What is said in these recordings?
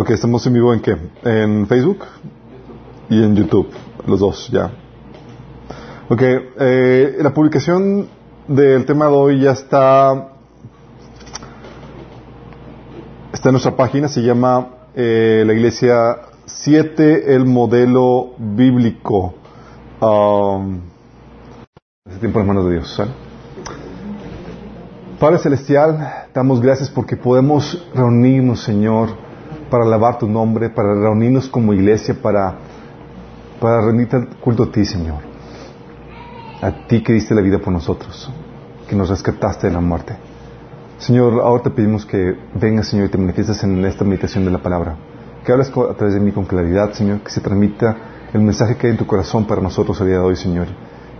Ok, estamos en vivo en qué? En Facebook y en YouTube, los dos, ya. Ok, eh, la publicación del tema de hoy ya está, está en nuestra página, se llama eh, la iglesia 7, el modelo bíblico. Um, ese tiempo en manos de Dios. ¿sale? Padre Celestial, damos gracias porque podemos reunirnos, Señor, para alabar tu nombre, para reunirnos como iglesia, para, para rendirte culto a ti, Señor. A ti que diste la vida por nosotros, que nos rescataste de la muerte. Señor, ahora te pedimos que vengas, Señor, y te manifiestes en esta meditación de la palabra. Que hables a través de mí con claridad, Señor, que se transmita el mensaje que hay en tu corazón para nosotros el día de hoy, Señor.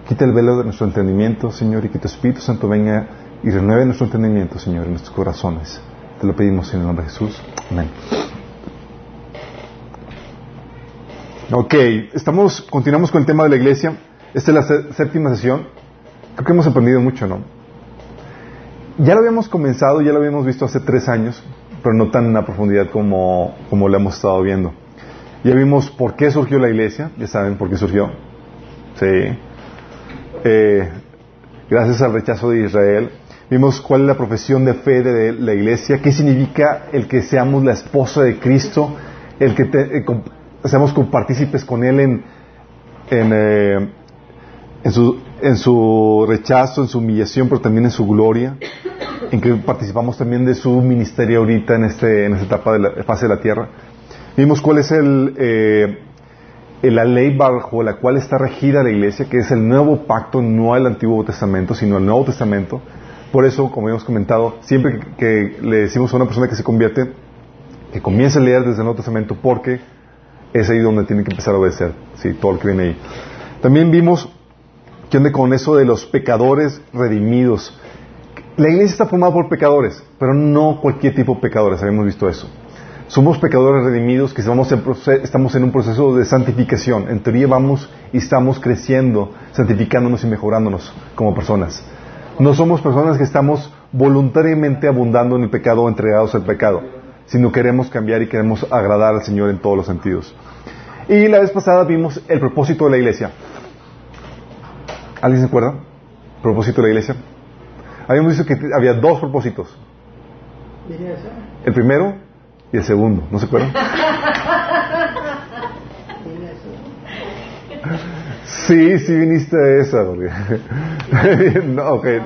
Quita el velo de nuestro entendimiento, Señor, y que tu Espíritu Santo venga y renueve nuestro entendimiento, Señor, en nuestros corazones. Te lo pedimos en el nombre de Jesús. Amén. Ok, estamos, continuamos con el tema de la iglesia. Esta es la séptima sesión. Creo que hemos aprendido mucho, ¿no? Ya lo habíamos comenzado, ya lo habíamos visto hace tres años, pero no tan en profundidad como, como lo hemos estado viendo. Ya vimos por qué surgió la iglesia, ya saben por qué surgió. Sí. Eh, gracias al rechazo de Israel. Vimos cuál es la profesión de fe de la iglesia, qué significa el que seamos la esposa de Cristo, el que te, eh, seamos compartícipes con Él en, eh, en, su, en su rechazo, en su humillación, pero también en su gloria, en que participamos también de su ministerio ahorita en, este, en esta etapa de la fase de la tierra. Vimos cuál es el, eh, la ley bajo la cual está regida la iglesia, que es el nuevo pacto, no el Antiguo Testamento, sino el Nuevo Testamento. Por eso, como hemos comentado, siempre que le decimos a una persona que se convierte, que comience a leer desde el Nuevo Testamento, porque es ahí donde tiene que empezar a obedecer. Sí, todo el crimen ahí. También vimos que ande con eso de los pecadores redimidos. La iglesia está formada por pecadores, pero no cualquier tipo de pecadores, habíamos visto eso. Somos pecadores redimidos que estamos en un proceso de santificación. En teoría vamos y estamos creciendo, santificándonos y mejorándonos como personas. No somos personas que estamos voluntariamente abundando en el pecado o entregados al pecado, sino queremos cambiar y queremos agradar al Señor en todos los sentidos. Y la vez pasada vimos el propósito de la iglesia. ¿Alguien se acuerda? ¿Propósito de la iglesia? Habíamos dicho que había dos propósitos. El primero y el segundo. ¿No se acuerdan? Sí, sí viniste a esa. no, okay.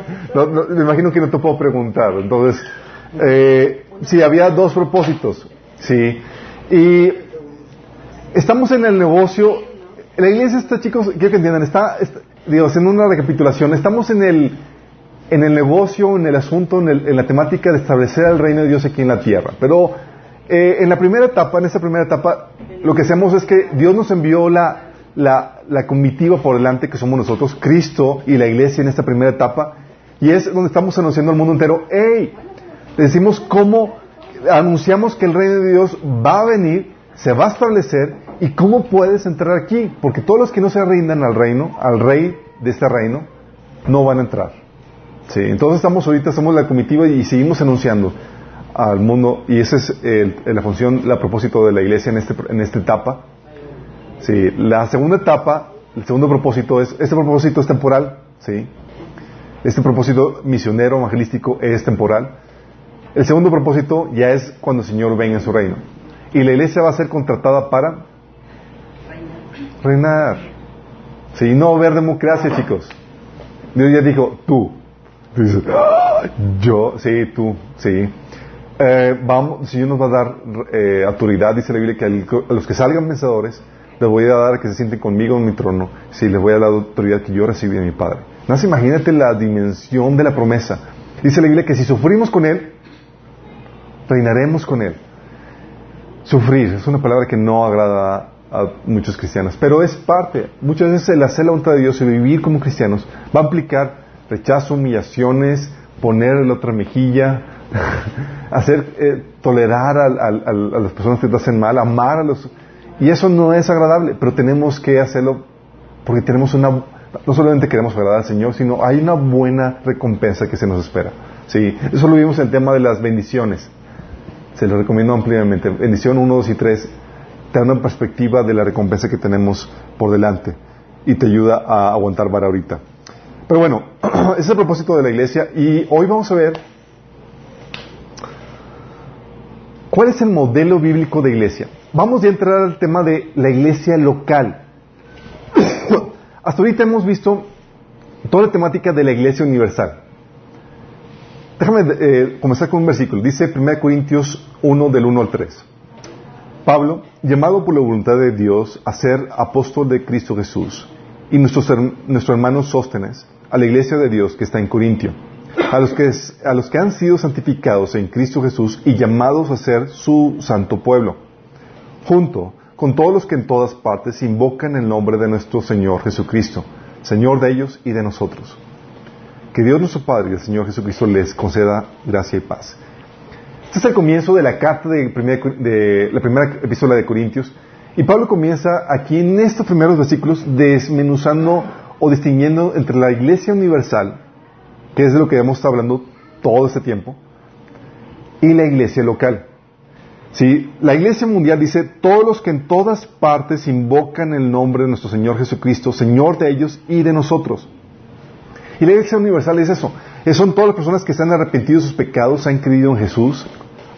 me imagino que no te puedo preguntar. Entonces, eh, sí, había dos propósitos. Sí. Y estamos en el negocio. La iglesia está, chicos, quiero que entiendan, está, digo, haciendo una recapitulación. Estamos en el, en el negocio, en el asunto, en, en la temática de establecer el reino de Dios aquí en la tierra. Pero eh, en la primera etapa, en esta primera etapa, lo que hacemos es que Dios nos envió la, la, la comitiva por delante que somos nosotros, Cristo y la iglesia en esta primera etapa, y es donde estamos anunciando al mundo entero, ¡hey! Decimos cómo anunciamos que el reino de Dios va a venir, se va a establecer, y cómo puedes entrar aquí, porque todos los que no se rindan al reino, al rey de este reino, no van a entrar. Sí, entonces estamos ahorita, somos la comitiva y seguimos anunciando al mundo, y esa es la función, la propósito de la iglesia en, este, en esta etapa, Sí, la segunda etapa, el segundo propósito es, este propósito es temporal, ¿sí? Este propósito misionero, evangelístico es temporal. El segundo propósito ya es cuando el Señor venga en su reino. Y la iglesia va a ser contratada para reinar. Sí, no ver democracia, chicos. Dios ya dijo, tú. yo, sí, tú, sí. Eh, vamos, el Señor nos va a dar eh, autoridad, dice la Biblia, que a los que salgan vencedores, les voy a dar que se sienten conmigo en mi trono, si les voy a dar la autoridad que yo recibí de mi Padre. Nada más imagínate la dimensión de la promesa. Dice la Biblia que si sufrimos con Él, reinaremos con Él. Sufrir es una palabra que no agrada a muchos cristianos, pero es parte. Muchas veces el hacer la voluntad de Dios y vivir como cristianos va a implicar rechazo, humillaciones, poner la otra mejilla, hacer eh, tolerar a, a, las personas que te hacen mal, amar a los y eso no es agradable, pero tenemos que hacerlo porque tenemos una, no solamente queremos agradar al Señor, sino hay una buena recompensa que se nos espera. ¿sí? Eso lo vimos en el tema de las bendiciones. Se lo recomiendo ampliamente. Bendición 1, 2 y 3 te da una perspectiva de la recompensa que tenemos por delante y te ayuda a aguantar vara ahorita. Pero bueno, ese es el propósito de la iglesia y hoy vamos a ver cuál es el modelo bíblico de iglesia. Vamos a entrar al tema de la iglesia local. Hasta ahorita hemos visto toda la temática de la iglesia universal. Déjame eh, comenzar con un versículo. Dice 1 Corintios 1 del 1 al 3. Pablo, llamado por la voluntad de Dios a ser apóstol de Cristo Jesús, y nuestro hermano Sóstenes, a la iglesia de Dios que está en Corintio, a los, que, a los que han sido santificados en Cristo Jesús y llamados a ser su santo pueblo, junto con todos los que en todas partes invocan el nombre de nuestro Señor Jesucristo, Señor de ellos y de nosotros. Que Dios nuestro Padre y el Señor Jesucristo les conceda gracia y paz. Este es el comienzo de la carta de, de la primera epístola de Corintios. Y Pablo comienza aquí en estos primeros versículos desmenuzando o distinguiendo entre la iglesia universal, que es de lo que hemos estado hablando todo este tiempo, y la iglesia local. ¿Sí? La iglesia mundial dice, todos los que en todas partes invocan el nombre de nuestro Señor Jesucristo, Señor de ellos y de nosotros. Y la iglesia universal es eso. Son todas las personas que se han arrepentido de sus pecados, han creído en Jesús,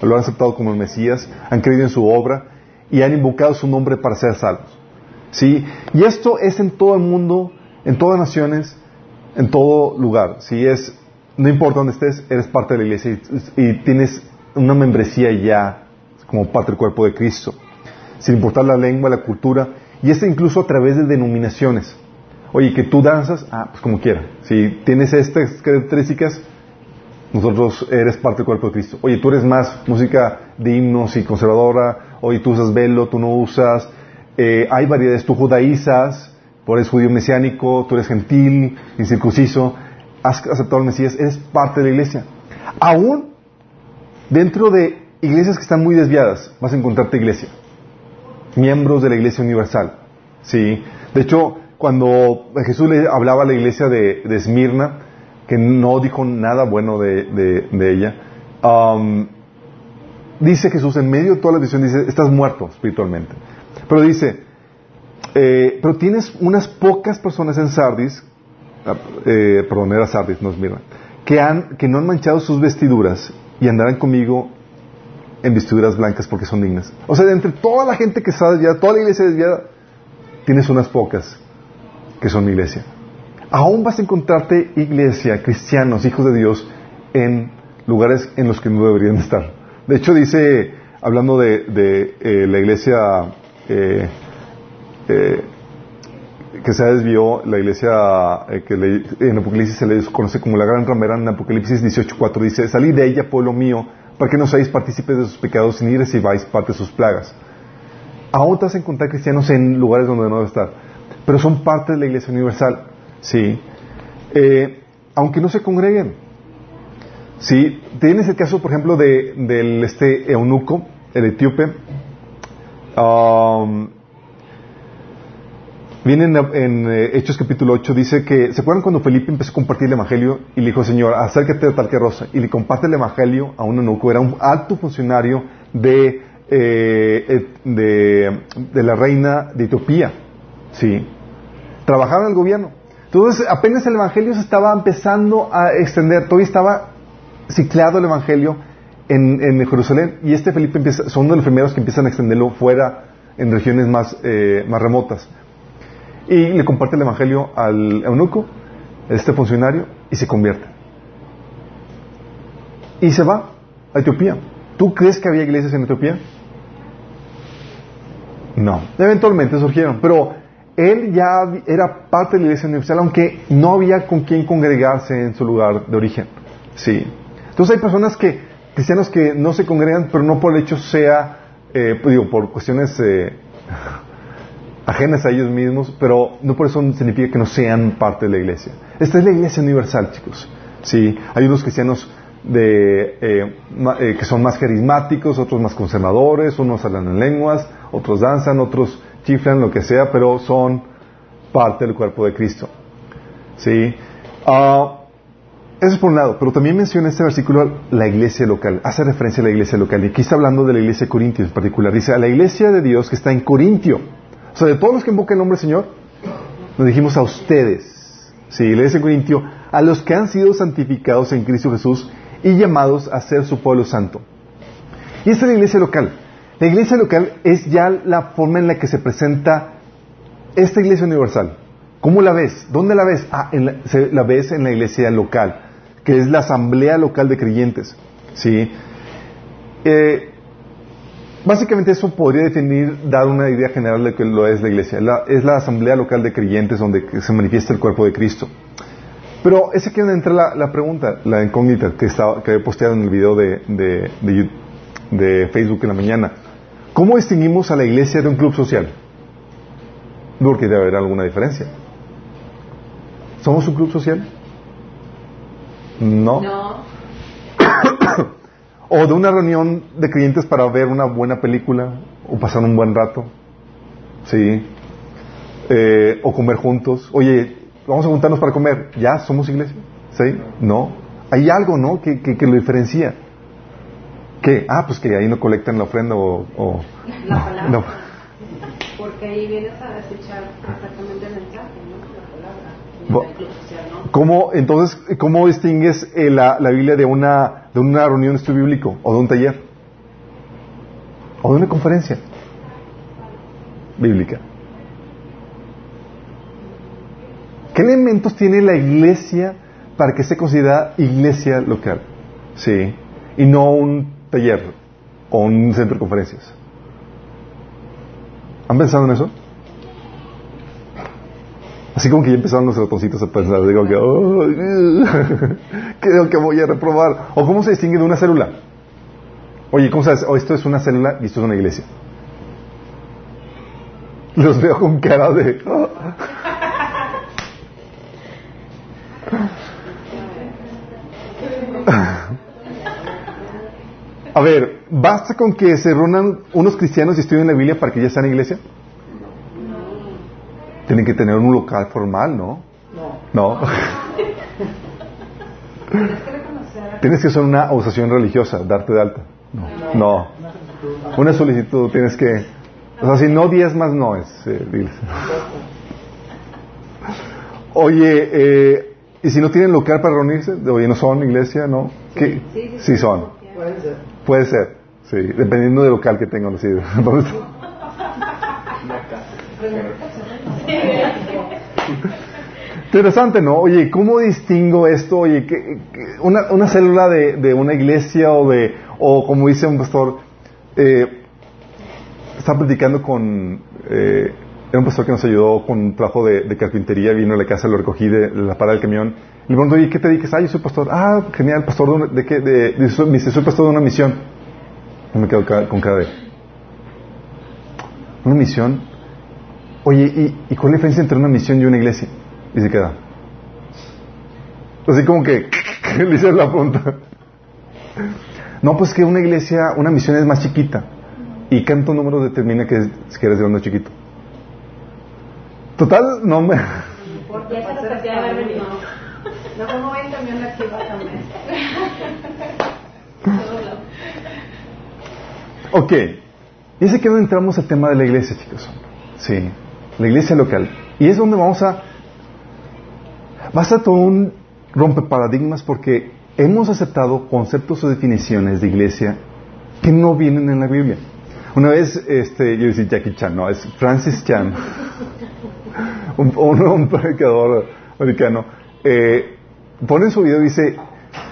lo han aceptado como el Mesías, han creído en su obra y han invocado su nombre para ser salvos. ¿Sí? Y esto es en todo el mundo, en todas naciones, en todo lugar. Si es, no importa dónde estés, eres parte de la iglesia y, tienes una membresía ya como parte del cuerpo de Cristo. Sin importar la lengua, la cultura, y esto incluso a través de denominaciones. Oye, que tú danzas, ah, pues como quiera. Si tienes estas características, nosotros eres parte del cuerpo de Cristo. Oye, tú eres más música de himnos y conservadora, oye, tú usas velo, tú no usas, eh, hay variedades, tú judaizas, tú eres judío mesiánico, tú eres gentil, incircunciso, has aceptado al Mesías, eres parte de la iglesia. Aún dentro de iglesias que están muy desviadas, vas a encontrarte iglesia. Miembros de la iglesia universal. Sí. De hecho, cuando Jesús le hablaba a la iglesia de, de Esmirna, que no dijo nada bueno de, ella. Dice Jesús, en medio de toda la visión, dice, estás muerto espiritualmente. Pero dice, eh, pero tienes unas pocas personas en Sardis, ah, eh, perdón, era Sardis, no es mira, que, han, que no han manchado sus vestiduras y andarán conmigo en vestiduras blancas porque son dignas. O sea, entre toda la gente que está desviada, toda la iglesia desviada, tienes unas pocas que son mi iglesia aún vas a encontrarte iglesia, cristianos, hijos de Dios, en lugares en los que no deberían estar. De hecho, dice, hablando de, eh, la iglesia eh, eh, que se desvió, la iglesia que en Apocalipsis se le conoce como la gran ramera, en Apocalipsis 18.4 dice, salid de ella, pueblo mío, para que no seáis partícipes de sus pecados ni recibáis parte de sus plagas. Aún te vas a encontrar cristianos en lugares donde no debe estar, pero son parte de la iglesia universal. ¿sí? Eh, aunque no se congreguen. ¿sí? Tienes el caso, por ejemplo, de, del este eunuco, el etíope. Um, viene en, eh, Hechos capítulo 8, dice que, ¿se acuerdan cuando Felipe empezó a compartir el Evangelio y le dijo, Señor, acércate de tal que rosa? Y le comparte el Evangelio a un eunuco, era un alto funcionario de, eh, de, de, la reina de Etiopía, ¿sí? Trabajaba en el gobierno. Entonces, apenas el Evangelio se estaba empezando a extender, todavía estaba ciclado el Evangelio en, Jerusalén, y este Felipe empieza, son uno de los primeros que empiezan a extenderlo fuera, en regiones más, eh, más remotas. Y le comparte el Evangelio al eunuco, este funcionario, y se convierte. Y se va a Etiopía. ¿Tú crees que había iglesias en Etiopía? No. Eventualmente surgieron, pero él ya era parte de la iglesia universal, aunque no había con quien congregarse en su lugar de origen. Sí. Entonces hay personas que, cristianos que no se congregan, pero no por el hecho sea, eh, pues digo, por cuestiones eh, ajenas a ellos mismos, pero no por eso significa que no sean parte de la iglesia. Esta es la iglesia universal, chicos. Sí. Hay unos cristianos de, eh, que son más carismáticos, otros más conservadores, unos hablan en lenguas, otros danzan, otros chiflan, lo que sea, pero son parte del cuerpo de Cristo. ¿Sí? Ah, Eso es por un lado, pero también menciona este versículo la iglesia local, hace referencia a la iglesia local. Y aquí está hablando de la iglesia de Corintios en particular. Dice, a la iglesia de Dios que está en Corintio. O sea, de todos los que invocan el nombre del Señor, nos dijimos a ustedes. Sí, iglesia de Corintio, a los que han sido santificados en Cristo Jesús y llamados a ser su pueblo santo. Y esta es la iglesia local. La iglesia local es ya la forma en la que se presenta esta iglesia universal. ¿Cómo la ves? ¿Dónde la ves? Ah, la ves en la iglesia local, que es la asamblea local de creyentes. ¿Sí? Eh, básicamente eso podría definir, dar una idea general de que lo es la iglesia. La, es la asamblea local de creyentes donde se manifiesta el cuerpo de Cristo. Pero ese que donde entra la, la, pregunta, la incógnita que, estaba, que había posteado en el video de, de, de, de Facebook en la mañana. ¿Cómo distinguimos a la iglesia de un club social? Porque debe haber alguna diferencia. ¿Somos un club social? No. No. o de una reunión de clientes para ver una buena película o pasar un buen rato. Sí. Eh, o comer juntos. Oye, vamos a juntarnos para comer. ¿Ya somos iglesia? ¿Sí? No. Hay algo, ¿no? Que, que, que lo diferencia. ¿Qué? Ah, pues que ahí no colectan la ofrenda o... o La palabra. no. Porque ahí vienes a escuchar exactamente el mensaje, ¿no? La palabra. ¿Cómo, entonces, cómo distingues eh, la, la Biblia de una, de una reunión de estudio bíblico o de un taller? O de una conferencia bíblica. ¿Qué elementos tiene la iglesia para que se considera iglesia local? Sí. Y no un taller o un centro de conferencias. ¿Han pensado en eso? Así como que ya empezaron los ratoncitos a pensar, digo que, oh, creo que voy a reprobar. ¿O cómo se distingue de una célula? Oye, ¿cómo sabes? Oh, esto es una célula y esto es una iglesia. Los veo con cara de... oh. A ver, ¿basta con que se reúnan unos cristianos y estudien la Biblia para que ya sean iglesia? Tienen que tener un local formal, ¿no? No. Tienes que ser una asociación religiosa, darte de alta. No. No. Una solicitud, tienes que... O sea, si no diezmas, no es. eh, diles. Oye, eh, ¿y si no tienen local para reunirse? Oye, ¿no son iglesia? ¿No? ¿Qué? Sí, sí, Sí son. Puede ser. Puede ser, sí, dependiendo del local que tengan. Sí. Interesante, ¿no? Oye, ¿cómo distingo esto? Oye, ¿qué- una, una célula de, de una iglesia o de, o como dice un pastor, eh, estaba platicando con, eh, era un pastor que nos ayudó con un trabajo de, de carpintería, vino a la casa, lo recogí de, la parada del camión. Le pregunto, oye, ¿qué te dedicas? Ah, yo soy pastor. Ah, genial, pastor de, una- de qué? De, soy- pastor de una misión. Y me quedo con cara de, ¿una misión? Oye, ¿y, ¿y cuál es la diferencia entre una misión y una iglesia? Y se queda. Así como que le hice la pregunta. No, pues que una iglesia, una misión es más chiquita. ¿Y cuánto número determina que, es- que eres grande o chiquito? Total, no me... Porque esa es la de haber venido. No como ven también aquí va también. Ok. Y ese que entramos al tema de la iglesia, chicos. Sí. La iglesia local. Y es donde vamos a... Va a todo un rompeparadigmas porque hemos aceptado conceptos o definiciones de iglesia que no vienen en la Biblia. Una vez, este, yo decía Jackie Chan, no, es Francis Chan, un, predicador americano, eh, pone en su video, dice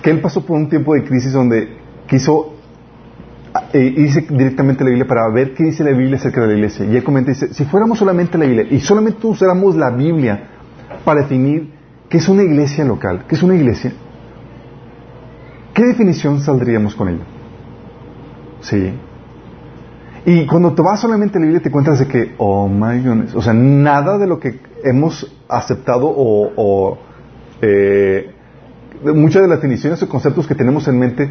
que él pasó por un tiempo de crisis donde quiso y dice directamente la Biblia para ver qué dice la Biblia acerca de la iglesia. Y él comenta, dice, si fuéramos solamente la Biblia y solamente usáramos la Biblia para definir qué es una iglesia local, qué es una iglesia, ¿qué definición saldríamos con ella? Sí. Y cuando te vas solamente la Biblia te encuentras de que, oh my goodness, o sea, nada de lo que hemos aceptado o, eh, muchas de las definiciones o conceptos que tenemos en mente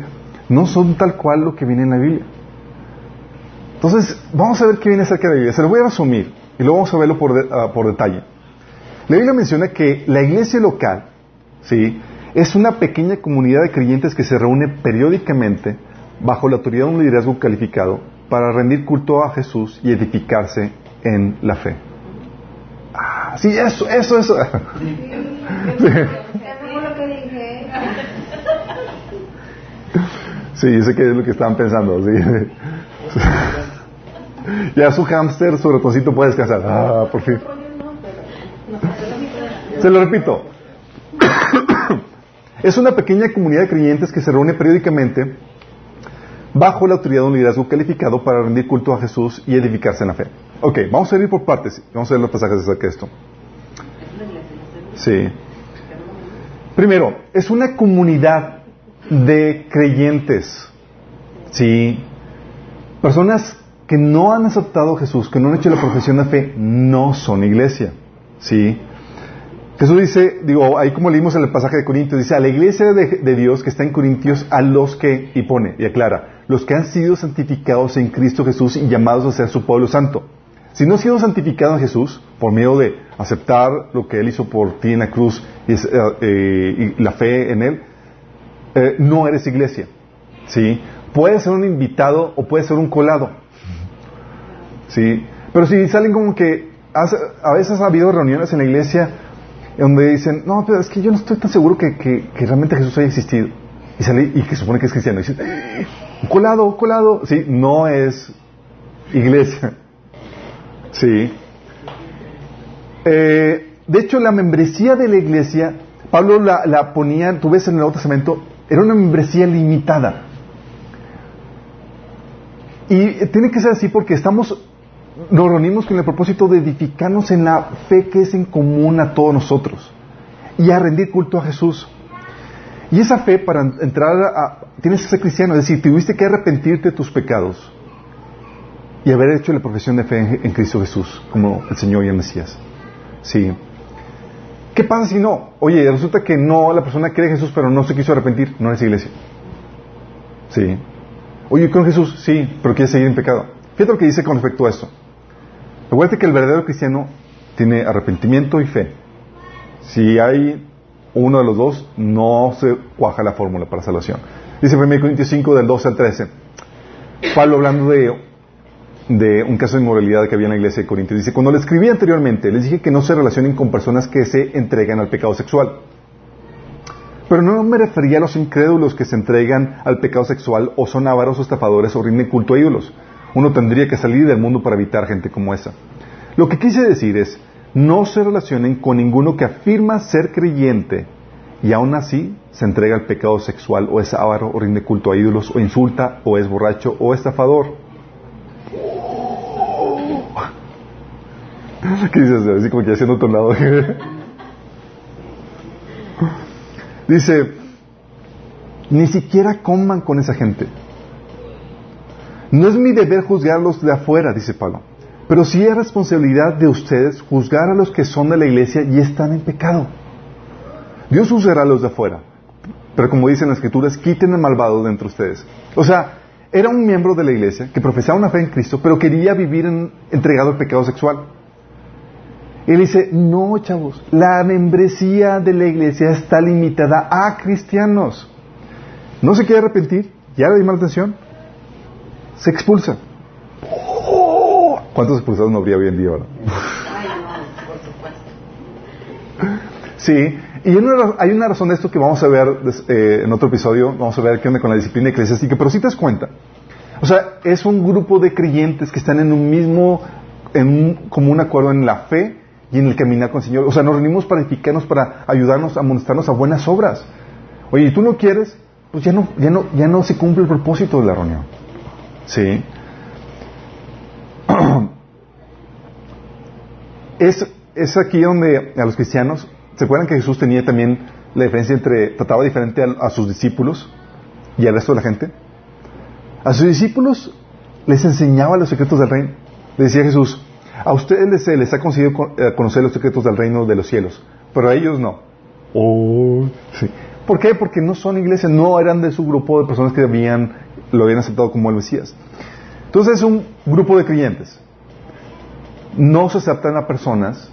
no son tal cual lo que viene en la Biblia. Entonces, vamos a ver qué viene acerca de la Biblia. Se lo voy a resumir y luego vamos a verlo por, de- ah, por detalle. La Biblia menciona que la iglesia local, ¿sí? es una pequeña comunidad de creyentes que se reúne periódicamente bajo la autoridad de un liderazgo calificado para rendir culto a Jesús y edificarse en la fe. Ah, sí, eso, eso, eso. Sí, yo sé que es lo que estaban pensando. Sí. ya su hámster, su ratoncito puede descansar. Ah, por fin. Se lo repito. es una pequeña comunidad de creyentes que se reúne periódicamente bajo la autoridad de un liderazgo calificado para rendir culto a Jesús y edificarse en la fe. Ok, vamos a ir por partes. Vamos a ver los pasajes acerca de esto. Sí. Primero, es una comunidad de creyentes. Sí. Personas que no han aceptado a Jesús, que no han hecho la profesión de fe, no son iglesia. Sí. Jesús dice, digo, ahí como leímos en el pasaje de Corintios, dice, a la iglesia de, Dios que está en Corintios, a los que, y pone, y aclara, los que han sido santificados en Cristo Jesús y llamados a ser su pueblo santo. Si no has sido santificado en Jesús, por medio de aceptar lo que Él hizo por ti en la cruz y, eh, y la fe en Él, eh, no eres iglesia. ¿Sí? Puedes ser un invitado o puedes ser un colado. ¿Sí? Pero si salen como que, a veces ha habido reuniones en la iglesia donde dicen, no, pero es que yo no estoy tan seguro que, realmente Jesús haya existido. Y sale, y que supone que es cristiano. Y dicen, eh, colado, colado. Sí, no es iglesia. Sí. Eh, de hecho, la membresía de la iglesia, Pablo la, la, ponía, tú ves en el Nuevo Testamento, era una membresía limitada. Y tiene que ser así porque estamos, nos reunimos con el propósito de edificarnos en la fe que es en común a todos nosotros y a rendir culto a Jesús. Y esa fe para entrar a, tienes que ser cristiano, es decir, tuviste que arrepentirte de tus pecados y haber hecho la profesión de fe en, en, Cristo Jesús como el Señor y el Mesías. Sí. ¿Qué pasa si no? Oye, resulta que no, la persona cree en Jesús pero no se quiso arrepentir, no es iglesia. Sí. Oye, creo en Jesús, sí, pero quiere seguir en pecado. Fíjate lo que dice con respecto a esto. Recuerda que el verdadero cristiano tiene arrepentimiento y fe. Si hay uno de los dos, no se cuaja la fórmula para salvación. Dice 1 Corintios 5 del 12 al 13. Pablo hablando de, de un caso de inmoralidad que había en la iglesia de Corintios. Dice, cuando le escribí anteriormente, les dije que no se relacionen con personas que se entregan al pecado sexual. Pero no me refería a los incrédulos que se entregan al pecado sexual o son avaros o estafadores o rinden culto a ídolos. Uno tendría que salir del mundo para evitar gente como esa. Lo que quise decir es, no se relacionen con ninguno que afirma ser creyente y aún así se entrega al pecado sexual o es avaro o rinde culto a ídolos o insulta o es borracho o estafador. Así como que haciendo lado. Dice, ni siquiera coman con esa gente. No es mi deber juzgarlos de afuera, dice Pablo, pero sí es responsabilidad de ustedes juzgar a los que son de la iglesia y están en pecado. Dios juzgará a los de afuera, pero como dicen las escrituras, quiten al malvado de entre ustedes. O sea, era un miembro de la iglesia que profesaba una fe en Cristo, pero quería vivir en, entregado al pecado sexual. Él dice, no, chavos, la membresía de la iglesia está limitada a cristianos. No se quiere arrepentir, ya le di mala atención, se expulsa. ¿Cuántos expulsados no habría hoy en día ahora? Sí, y hay una razón de esto que vamos a ver eh, en otro episodio, vamos a ver qué onda con la disciplina eclesiástica, pero si te das cuenta, o sea, es un grupo de creyentes que están en un mismo, en un, como un acuerdo en la fe y en el caminar con el Señor. O sea, nos reunimos para edificarnos, para ayudarnos, a amonestarnos a buenas obras. Oye, ¿y tú no quieres? Pues ya no, ya no, ya no se cumple el propósito de la reunión. ¿Sí? es, es aquí donde a los cristianos, ¿se acuerdan que Jesús tenía también la diferencia entre, trataba diferente a, sus discípulos y al resto de la gente? A sus discípulos les enseñaba los secretos del reino. Le decía Jesús, a ustedes les, les ha conseguido conocer los secretos del reino de los cielos, pero a ellos no. Oh, sí. ¿Por qué? Porque no son iglesias, no eran de su grupo de personas que habían, lo habían aceptado como el Mesías. Entonces es un grupo de creyentes. No se aceptan a personas,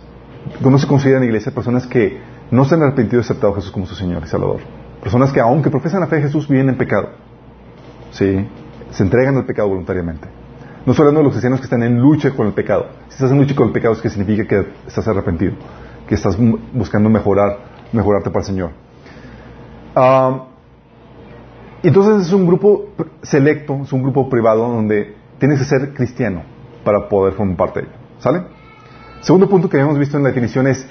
no se consideran iglesia, personas que no se han arrepentido y aceptado a Jesús como su Señor y Salvador. Personas que aunque profesan la fe de Jesús viven en pecado. Sí, se entregan al pecado voluntariamente. No estoy hablando de los cristianos que están en lucha con el pecado. Si estás en lucha con el pecado es que significa que estás arrepentido, que estás buscando mejorar, mejorarte para el Señor. Ah, entonces es un grupo selecto, es un grupo privado donde tienes que ser cristiano para poder formar parte de ello. ¿Sale? Segundo punto que habíamos visto en la definición es,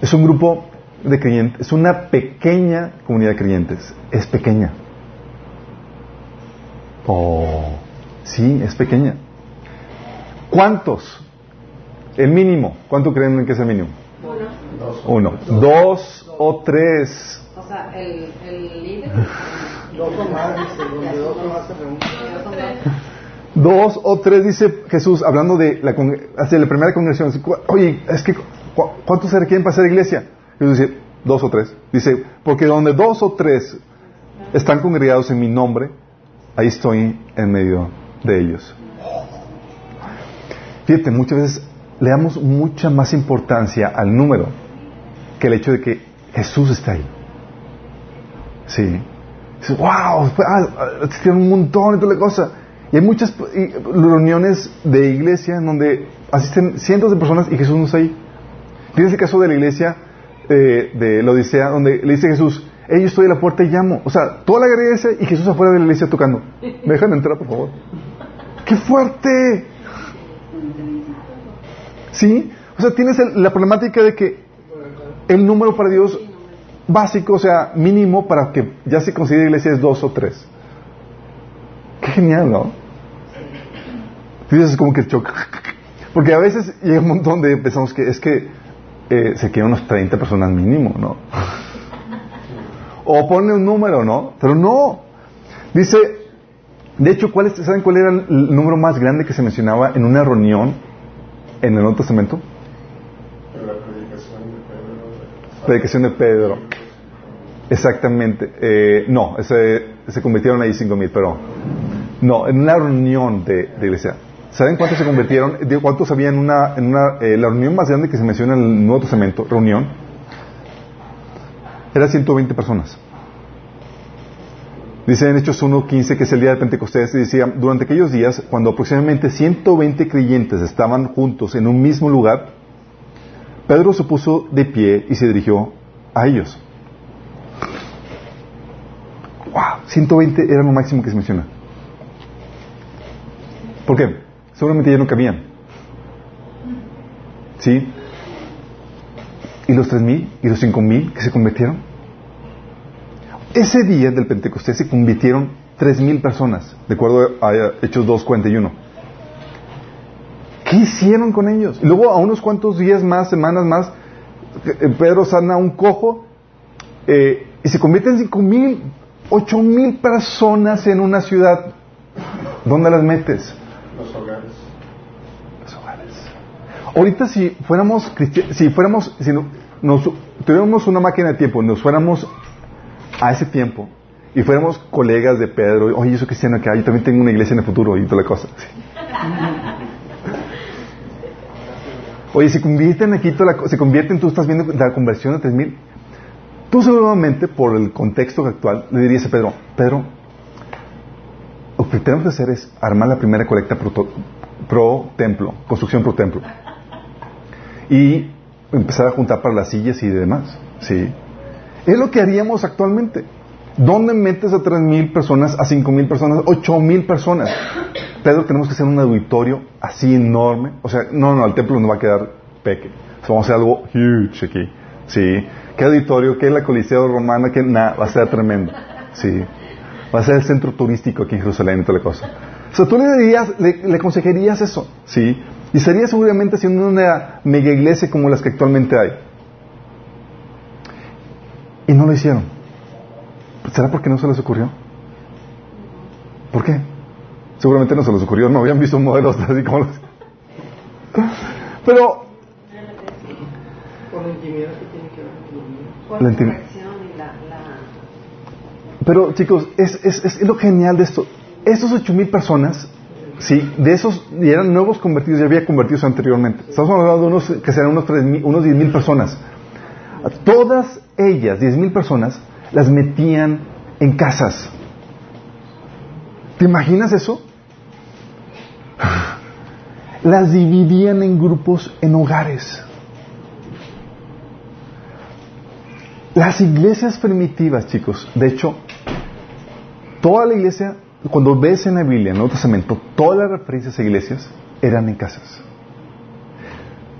es un grupo de creyentes, es una pequeña comunidad de creyentes, es pequeña. Oh, sí, es pequeña. ¿Cuántos? El mínimo. ¿Cuánto creen que es el mínimo? Uno. Uno. Dos o tres. O sea, el, el líder. Dos o tres, dice Jesús, hablando de la, hacia la primera congregación. Oye, es que, ¿cuántos se requieren para ser iglesia? Jesús dice, dos o tres. Dice, porque donde dos o tres están congregados en mi nombre, ahí estoy en medio de ellos. Fíjate, muchas veces le damos mucha más importancia al número que el hecho de que Jesús está ahí. Sí. Dice, wow, ah, tiene un montón de toda la cosa. Y hay muchas reuniones de iglesia en donde asisten cientos de personas y Jesús no está ahí. Fíjense el caso de la iglesia eh, de la Odisea, donde le dice Jesús, hey, yo estoy a la puerta y llamo. O sea, toda la iglesia y Jesús afuera de la iglesia tocando. ¿Me dejan entrar, por favor? ¡Qué fuerte! ¿Sí? O sea, tienes la problemática de que el número para Dios básico, o sea, mínimo para que ya se considere iglesia es dos o tres. Qué genial, ¿no? Dices como que choca. Porque a veces llega un montón de pensamos que es que eh, se quedan unos 30 personas mínimo, ¿no? o pone un número, ¿no? Pero no. Dice, de hecho, ¿cuál ¿saben cuál era el número más grande que se mencionaba en una reunión en el Nuevo Testamento? La predicación de Pedro. Predicación de Pedro. Exactamente. Eh, no, ese, se convirtieron ahí cinco mil, pero no, en una reunión de, de iglesia. ¿Saben cuántos se convirtieron? ¿Cuántos había en una, en una eh, la reunión más grande que se menciona en el Nuevo Testamento, reunión? Era 120 personas. Dice en Hechos 1.15 que es el día de Pentecostés y decía, durante aquellos días, cuando aproximadamente 120 creyentes estaban juntos en un mismo lugar, Pedro se puso de pie y se dirigió a ellos. ¡Wow! 120 era lo máximo que se menciona. ¿Por qué? Seguramente ya no cabían. ¿Sí? ¿Y los 3.000? ¿Y los 5.000 que se convirtieron? Ese día del Pentecostés se convirtieron 3.000 personas, de acuerdo a Hechos 2.41. ¿Qué hicieron con ellos? Y luego a unos cuantos días más, semanas más, eh, Pedro sana un cojo eh, y se convierten 5.000, 8.000 personas en una ciudad. ¿Dónde las metes? Los hogares. Los hogares. Ahorita si fuéramos si fuéramos, si nos, tuviéramos una máquina de tiempo, nos fuéramos a ese tiempo y fuéramos colegas de Pedro, oye, eso cristiano acá, yo también tengo una iglesia en el futuro y toda la cosa. Oye, se convierten aquí, toda la, se convierten, tú estás viendo la conversión de 3000. Tú seguramente, por el contexto actual, le dirías a Pedro, Pedro, lo que tenemos que hacer es armar la primera colecta pro, templo, construcción pro templo. Y empezar a juntar para las sillas y demás. ¿sí? Es lo que haríamos actualmente. ¿Dónde metes a 3.000 personas, a 5.000 personas, 8.000 personas? Pedro, tenemos que hacer un auditorio así enorme. O sea, no, no, el templo no va a quedar peque. vamos a hacer algo huge aquí. ¿Sí? ¿Qué auditorio? ¿Qué la Coliseo Romana? ¿Qué? Nada, va a ser tremendo. ¿Sí? Va a ser el centro turístico aquí en Jerusalén y toda la cosa. O sea, tú le dirías, le, le eso. ¿Sí? Y sería seguramente haciendo una mega iglesia como las que actualmente hay. Y no lo hicieron. ¿Será porque no se les ocurrió? ¿Por qué? Seguramente no se les ocurrió, no habían visto modelos así como los... Pero... Por la intimidad que tiene que ver con la Pero chicos, es, es, es lo genial de esto. Estos ocho mil personas, sí, de esos eran nuevos convertidos, ya había convertidos anteriormente. Estamos hablando de unos que serán unos, tres mil, unos diez mil personas. A todas ellas, 10.000 personas, las metían en casas. ¿Te imaginas eso? Las dividían en grupos en hogares. Las iglesias primitivas, chicos, de hecho, toda la iglesia, cuando ves en la Biblia, en el Nuevo Testamento, todas las referencias a iglesias eran en casas.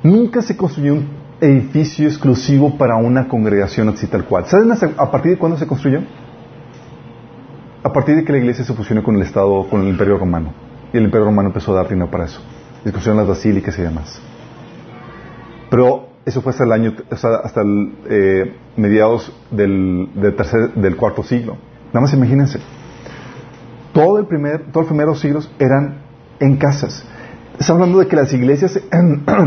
Nunca se construyó un edificio exclusivo para una congregación así tal cual. ¿Saben a partir de cuándo se construyó? A partir de que la iglesia se fusionó con el Estado, con el Imperio Romano. Y el Imperio Romano empezó a dar dinero para eso. Y construyeron las basílicas y demás. Pero eso fue hasta el año, hasta el, eh, mediados del, tercer, del cuarto siglo. Nada más imagínense. Todo el primer, todos los primeros siglos eran en casas. Está hablando de que las iglesias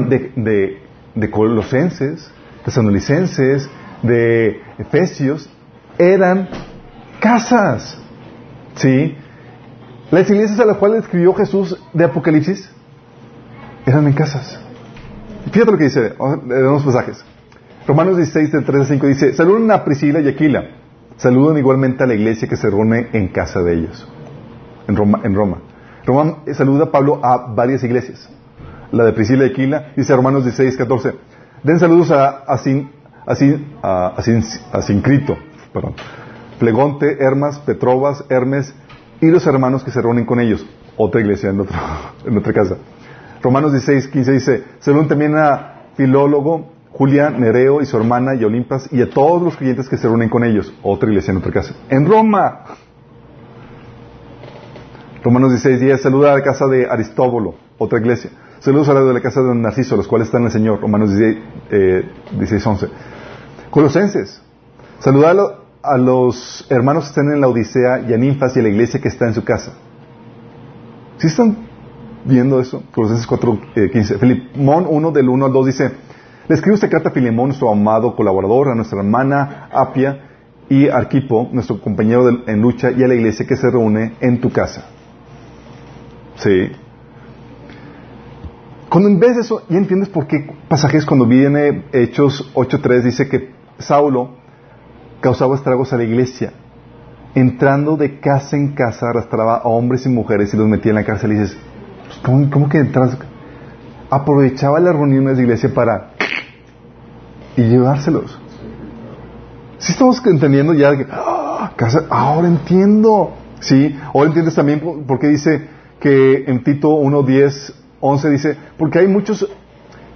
de, de, de colosenses, de sanolicenses, de efesios, eran casas. ¿Sí? Las iglesias a las cuales escribió Jesús de Apocalipsis eran en casas. Fíjate lo que dice, de unos pasajes. Romanos 16, del 3 al 5 dice, saluden a Priscila y Aquila. Saluden igualmente a la iglesia que se reúne en casa de ellos. En Roma. En Roma. Saluda a Pablo a varias iglesias. La de Priscila y Aquila, dice Romanos 16, 14. Den saludos a, a, a, a, Sincrito, perdón. Flegonte, Hermas, Petrovas, Hermes y los hermanos que se reúnen con ellos. Otra iglesia en, otro, en otra casa. Romanos 16, 15 dice, saluden también a Filólogo, Julián, Nereo y su hermana y Olimpas y a todos los creyentes que se reúnen con ellos. Otra iglesia en otra casa. En Roma. Romanos 16, 10, saluda a la casa de Aristóbulo, otra iglesia. Saludos a la de la casa de Narciso, los cuales están en el Señor. Romanos 16, eh, 11. Colosenses. Saluda a, los hermanos que están en la Odisea y a Ninfas y a la iglesia que está en su casa. ¿Sí están viendo eso, Colosenses 4, 15. Filimón 1 del 1 al 2 dice, le escribe esta carta a Filemón, nuestro amado colaborador, a nuestra hermana Apia y Arquipo, nuestro compañero en lucha, y a la iglesia que se reúne en tu casa. Sí. Cuando ves eso, ya entiendes por qué pasajes cuando viene Hechos 8.3 dice que Saulo causaba estragos a la iglesia. Entrando de casa en casa arrastraba a hombres y mujeres y los metía en la cárcel y dices, ¿Cómo, que entras? Aprovechaba las reuniones de iglesia para y llevárselos. Si estamos entendiendo ya ¡ah! ahora entiendo. Sí, ahora entiendes también por, qué dice que en Tito 1, 10, 11 dice, porque hay muchos,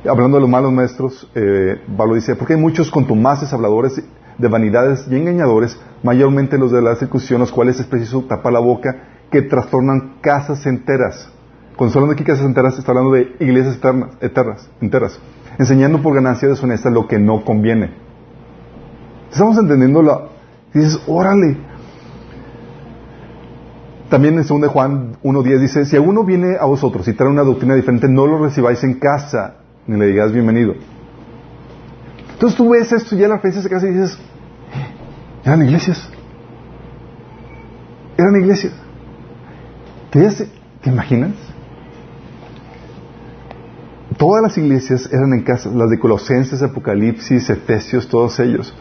hablando de los malos maestros, eh, Pablo dice, porque hay muchos contumaces habladores de vanidades y engañadores, mayormente los de la circuncisión, los cuales es preciso tapar la boca, que trastornan casas enteras. Cuando está hablando aquí casas enteras, está hablando de iglesias eternas, eternas, enteras, enseñando por ganancia deshonesta lo que no conviene. Estamos entendiendo la... Dices, órale. También en 2 Juan 1.10 dice, si alguno viene a vosotros y trae una doctrina diferente, no lo recibáis en casa, ni le digáis bienvenido. Entonces tú ves esto ya la referencias de casa y dices, eran iglesias. Eran iglesias. ¿Te imaginas? Todas las iglesias eran en casa, las de Colosenses, Apocalipsis, Efesios, todos ellos.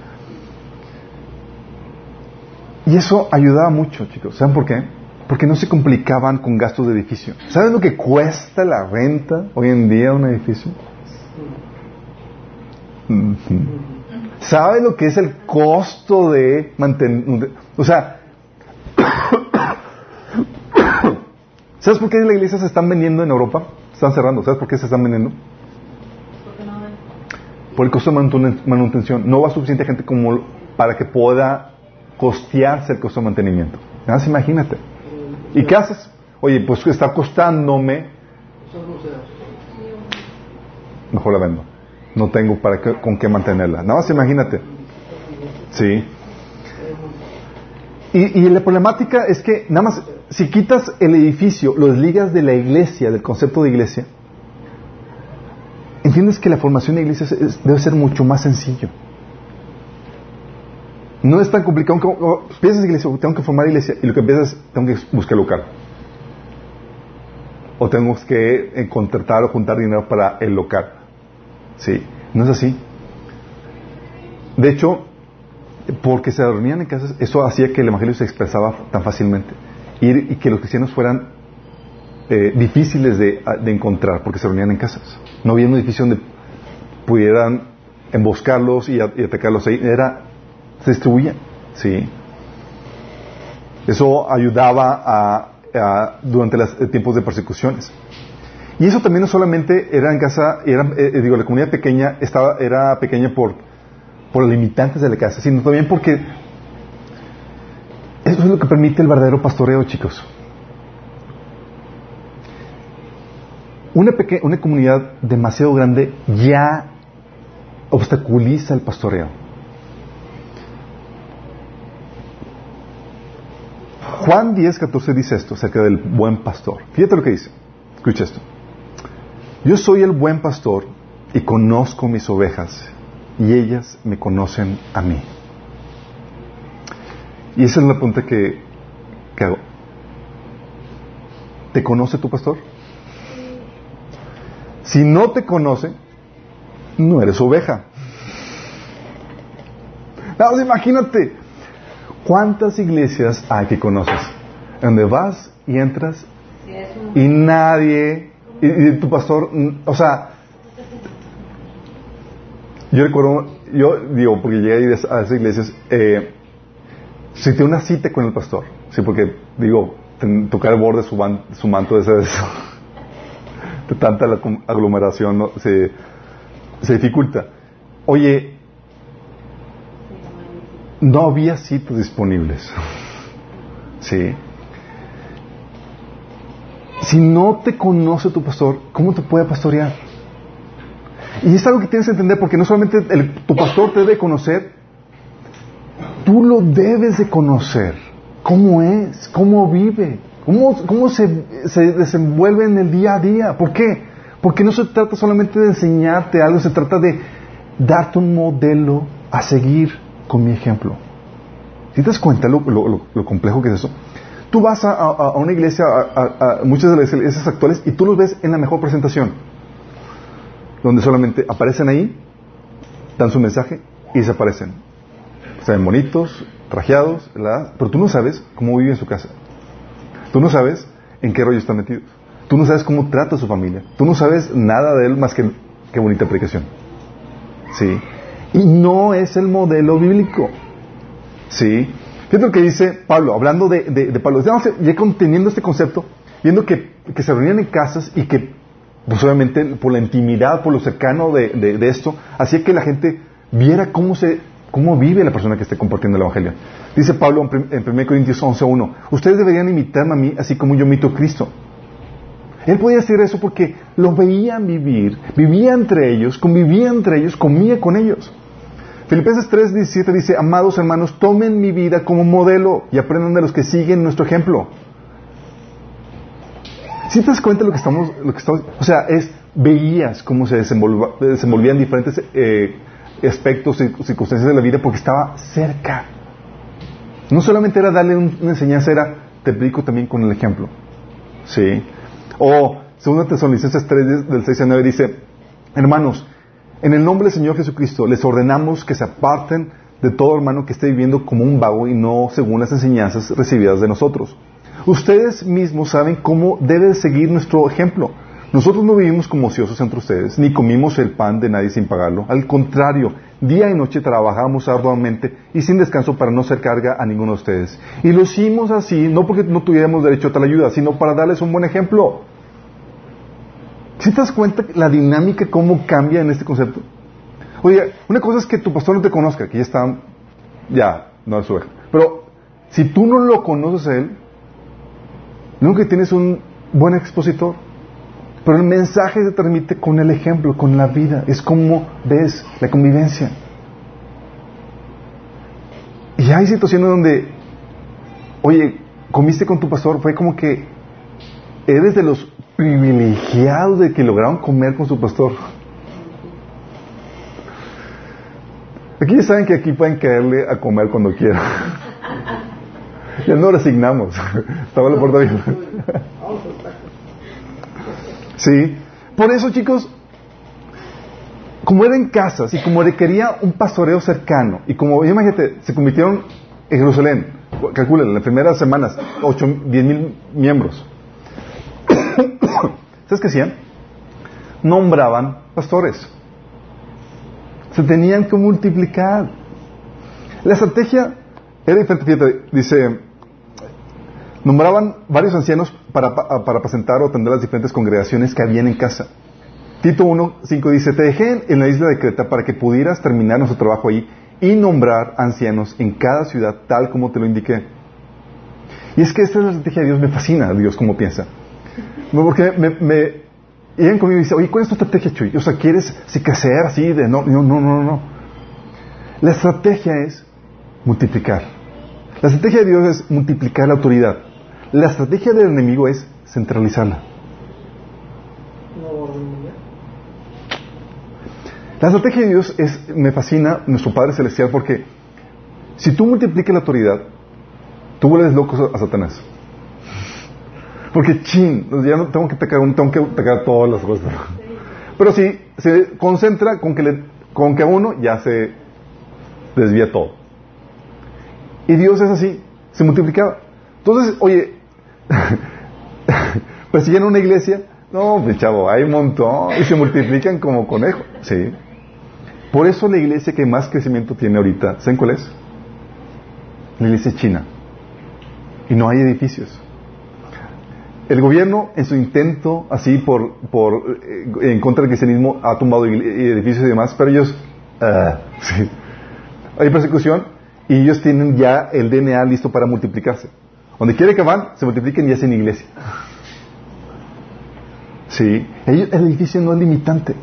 Y eso ayudaba mucho, chicos. ¿Saben por qué? Porque no se complicaban con gastos de edificio. ¿Saben lo que cuesta la renta hoy en día un edificio? ¿Saben lo que es el costo de mantener... O sea, ¿sabes por qué las iglesias se están vendiendo en Europa? Están cerrando. ¿Sabes por qué se están vendiendo? Por el costo de manutención. No va suficiente gente como para que pueda costearse el costo de mantenimiento. Nada más imagínate. ¿Y qué haces? Oye, pues está costándome. Mejor la vendo. No tengo para con qué mantenerla. Nada más imagínate. Sí. Y, y, la problemática es que nada más si quitas el edificio, los ligas de la iglesia, del concepto de iglesia, entiendes que la formación de iglesias debe ser mucho más sencillo. No es tan complicado como piensas iglesia, tengo que formar iglesia y lo que empiezas, tengo que buscar local. O tengo que contratar o juntar dinero para el local. Sí, no es así. De hecho, porque se reunían en casas, eso hacía que el Evangelio se expresaba tan fácilmente y, y que los cristianos fueran eh, difíciles de, encontrar porque se reunían en casas. No había un edificio donde pudieran emboscarlos y, y atacarlos ahí. Era, se distribuían. Sí. Eso ayudaba a, durante los tiempos de persecuciones. Y eso también no solamente era en casa, era, eh, eh, digo, la comunidad pequeña estaba, era pequeña por, por limitantes de la casa, sino también porque eso es lo que permite el verdadero pastoreo, chicos. Una, peque- una comunidad demasiado grande ya obstaculiza el pastoreo. Juan 10, 14 dice esto acerca del buen pastor. Fíjate lo que dice. Escucha esto. Yo soy el buen pastor y conozco mis ovejas y ellas me conocen a mí. Y esa es la pregunta que, que hago. ¿Te conoce tu pastor? Si no te conoce, no eres oveja. No, imagínate, ¿cuántas iglesias hay que conoces? Donde vas y entras y nadie, y, y tu pastor, o sea, yo recuerdo, yo digo, porque llegué a esas iglesias, eh, cité una cita con el pastor, sí, porque digo, ten- tocar el borde de su, su manto de, ese- de tanta aglomeración ¿no? se, se dificulta. Oye, no había citas disponibles. Sí. Si no te conoce tu pastor, ¿cómo te puede pastorear? Y es algo que tienes que entender porque no solamente el- tu pastor te debe conocer, tú lo debes de conocer. ¿Cómo es? ¿Cómo vive? ¿Cómo, cómo se, se desenvuelve en el día a día? ¿Por qué? Porque no se trata solamente de enseñarte algo, se trata de darte un modelo a seguir con mi ejemplo. ¿Si te das cuenta lo, lo- lo- complejo que es eso? Tú vas a, una iglesia, a, muchas de las iglesias actuales, y tú los ves en la mejor presentación, donde solamente aparecen ahí, dan su mensaje y desaparecen. Se ven bonitos, trajeados, pero tú no sabes cómo vive en su casa. Tú no sabes en qué rollo están metidos. Tú no sabes cómo trata su familia. Tú no sabes nada de él más que qué bonita aplicación. Sí. Y no es el modelo bíblico. Sí. Fíjate lo que dice Pablo, hablando de, de, de Pablo. Estamos ya conteniendo este concepto, viendo que, que se reunían en casas y que, pues obviamente, por la intimidad, por lo cercano de, de- esto, hacía que la gente viera cómo se cómo vive la persona que esté compartiendo el Evangelio. Dice Pablo en 1 Corintios 11.1, ustedes deberían imitarme a mí así como yo imito a Cristo. Él podía hacer eso porque lo veían vivir, vivía entre ellos, convivía entre ellos, comía con ellos. Filipenses 3:17 dice, amados hermanos, tomen mi vida como modelo y aprendan de los que siguen nuestro ejemplo. Si te das cuenta de lo que estamos, lo que estamos, o sea, es veías cómo se desenvolvían diferentes eh, aspectos y circunstancias de la vida porque estaba cerca. No solamente era darle un- una enseñanza, era te explico también con el ejemplo. Sí. O 2 Tesalonicenses 3 del 6 al 9 dice, hermanos, en el nombre del Señor Jesucristo les ordenamos que se aparten de todo hermano que esté viviendo como un vago y no según las enseñanzas recibidas de nosotros. Ustedes mismos saben cómo debe seguir nuestro ejemplo. Nosotros no vivimos como ociosos entre ustedes, ni comimos el pan de nadie sin pagarlo. Al contrario, día y noche trabajamos arduamente y sin descanso para no ser carga a ninguno de ustedes. Y lo hicimos así, no porque no tuviéramos derecho a tal ayuda, sino para darles un buen ejemplo. ¿Sí te das cuenta la dinámica, cómo cambia en este concepto? Oye, una cosa es que tu pastor no te conozca, que ya está, ya, no es su. Pero si tú no lo conoces a él, nunca tienes un buen expositor. Pero el mensaje se transmite con el ejemplo, con la vida. Es como ves la convivencia. Y hay situaciones donde, oye, comiste con tu pastor, fue como que eres de los privilegiados de que lograron comer con su pastor. Aquí ya saben que aquí pueden caerle a comer cuando quieran. ya no resignamos. Estaba la puerta abierta. Sí. Por eso, chicos, como era en casas y como requería un pastoreo cercano, y como, imagínate, se convirtieron en Jerusalén, calculen, en las primeras semanas, 8, 10 mil miembros. ¿Sabes qué hacían? Nombraban pastores. Se tenían que multiplicar. La estrategia era diferente, dice, nombraban varios ancianos para, para apacentar o atender las diferentes congregaciones que habían en casa. Tito 1, 5 dice, te dejé en la isla de Creta para que pudieras terminar nuestro trabajo ahí y nombrar ancianos en cada ciudad tal como te lo indiqué. Y es que esta es la estrategia de Dios, me fascina Dios cómo piensa. Porque me, me llegan conmigo y dicen, oye, ¿cuál es tu estrategia, Chuy? O sea, ¿quieres si crecer así de no, no, no, no, no? La estrategia es multiplicar. La estrategia de Dios es multiplicar la autoridad. La estrategia del enemigo es centralizarla. La estrategia de Dios es, me fascina, nuestro Padre Celestial, porque si tú multiplicas la autoridad, tú vuelves loco a Satanás. Porque, chin, ya no tengo que atacar tengo que atacar todas las cosas. Pero si se concentra con que, le, con que a uno ya se desvía todo. Y Dios es así, se multiplicaba. Entonces, oye, pues si en una iglesia, no, chavo, hay un montón y se multiplican como conejos. Sí. Por eso la iglesia que más crecimiento tiene ahorita, ¿saben cuál es? La iglesia china. Y no hay edificios. El gobierno, en su intento, así por, por eh, en contra del cristianismo, ha tumbado edificios y demás, pero ellos, ah, sí. hay persecución y ellos tienen ya el DNA listo para multiplicarse. Donde quiere que van, se multipliquen y hacen iglesia. Sí, el edificio no es limitante.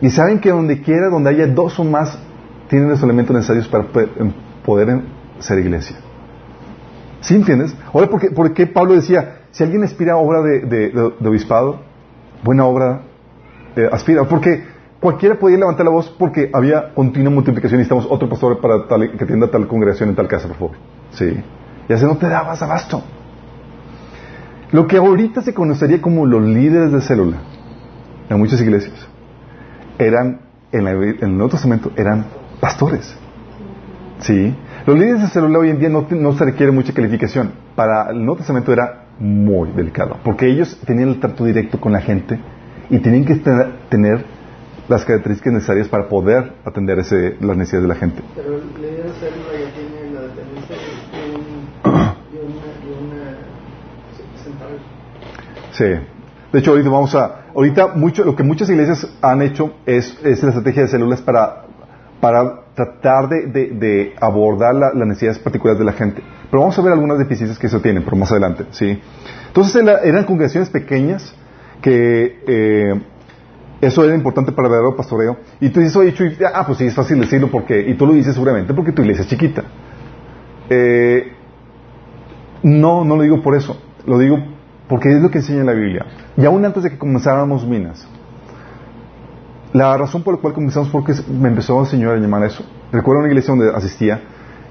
Y saben que donde quiera, donde haya dos o más, tienen los elementos necesarios para poder ser iglesia. ¿Sí entiendes? Ahora, ¿por qué, por qué Pablo decía, si alguien aspira a obra de, obispado, buena obra eh, aspira? Porque cualquiera podía levantar la voz porque había continua multiplicación y estamos otro pastor para tal, que atienda tal congregación en tal casa, por favor. Sí. Y así no te dabas abasto. Lo que ahorita se conocería como los líderes de célula en muchas iglesias eran, en, el Nuevo Testamento, eran pastores. ¿Sí? Los líderes de célula hoy en día no, no, se requiere mucha calificación. Para el Nuevo Testamento era muy delicado, porque ellos tenían el trato directo con la gente y tenían que tener las características necesarias para poder atender ese, las necesidades de la gente. Pero el líder de célula ya tiene la dependencia de, una, Sí. De hecho, ahorita vamos a, ahorita mucho, lo que muchas iglesias han hecho es, es la estrategia de células para, para tratar de, de, abordar las necesidades particulares de la gente. Pero vamos a ver algunas deficiencias que eso tienen, pero más adelante, ¿sí? Entonces eran congregaciones pequeñas que eh, eso era importante para el verdadero pastoreo. Y tú dices, oye, Chuy, ah, pues sí, es fácil decirlo porque, y tú lo dices seguramente porque tu iglesia es chiquita. Eh, no, no lo digo por eso. Lo digo porque es lo que enseña la Biblia. Y aún antes de que comenzáramos Minas, la razón por la cual comenzamos fue que me empezó el Señor a llamar a eso. Recuerdo una iglesia donde asistía,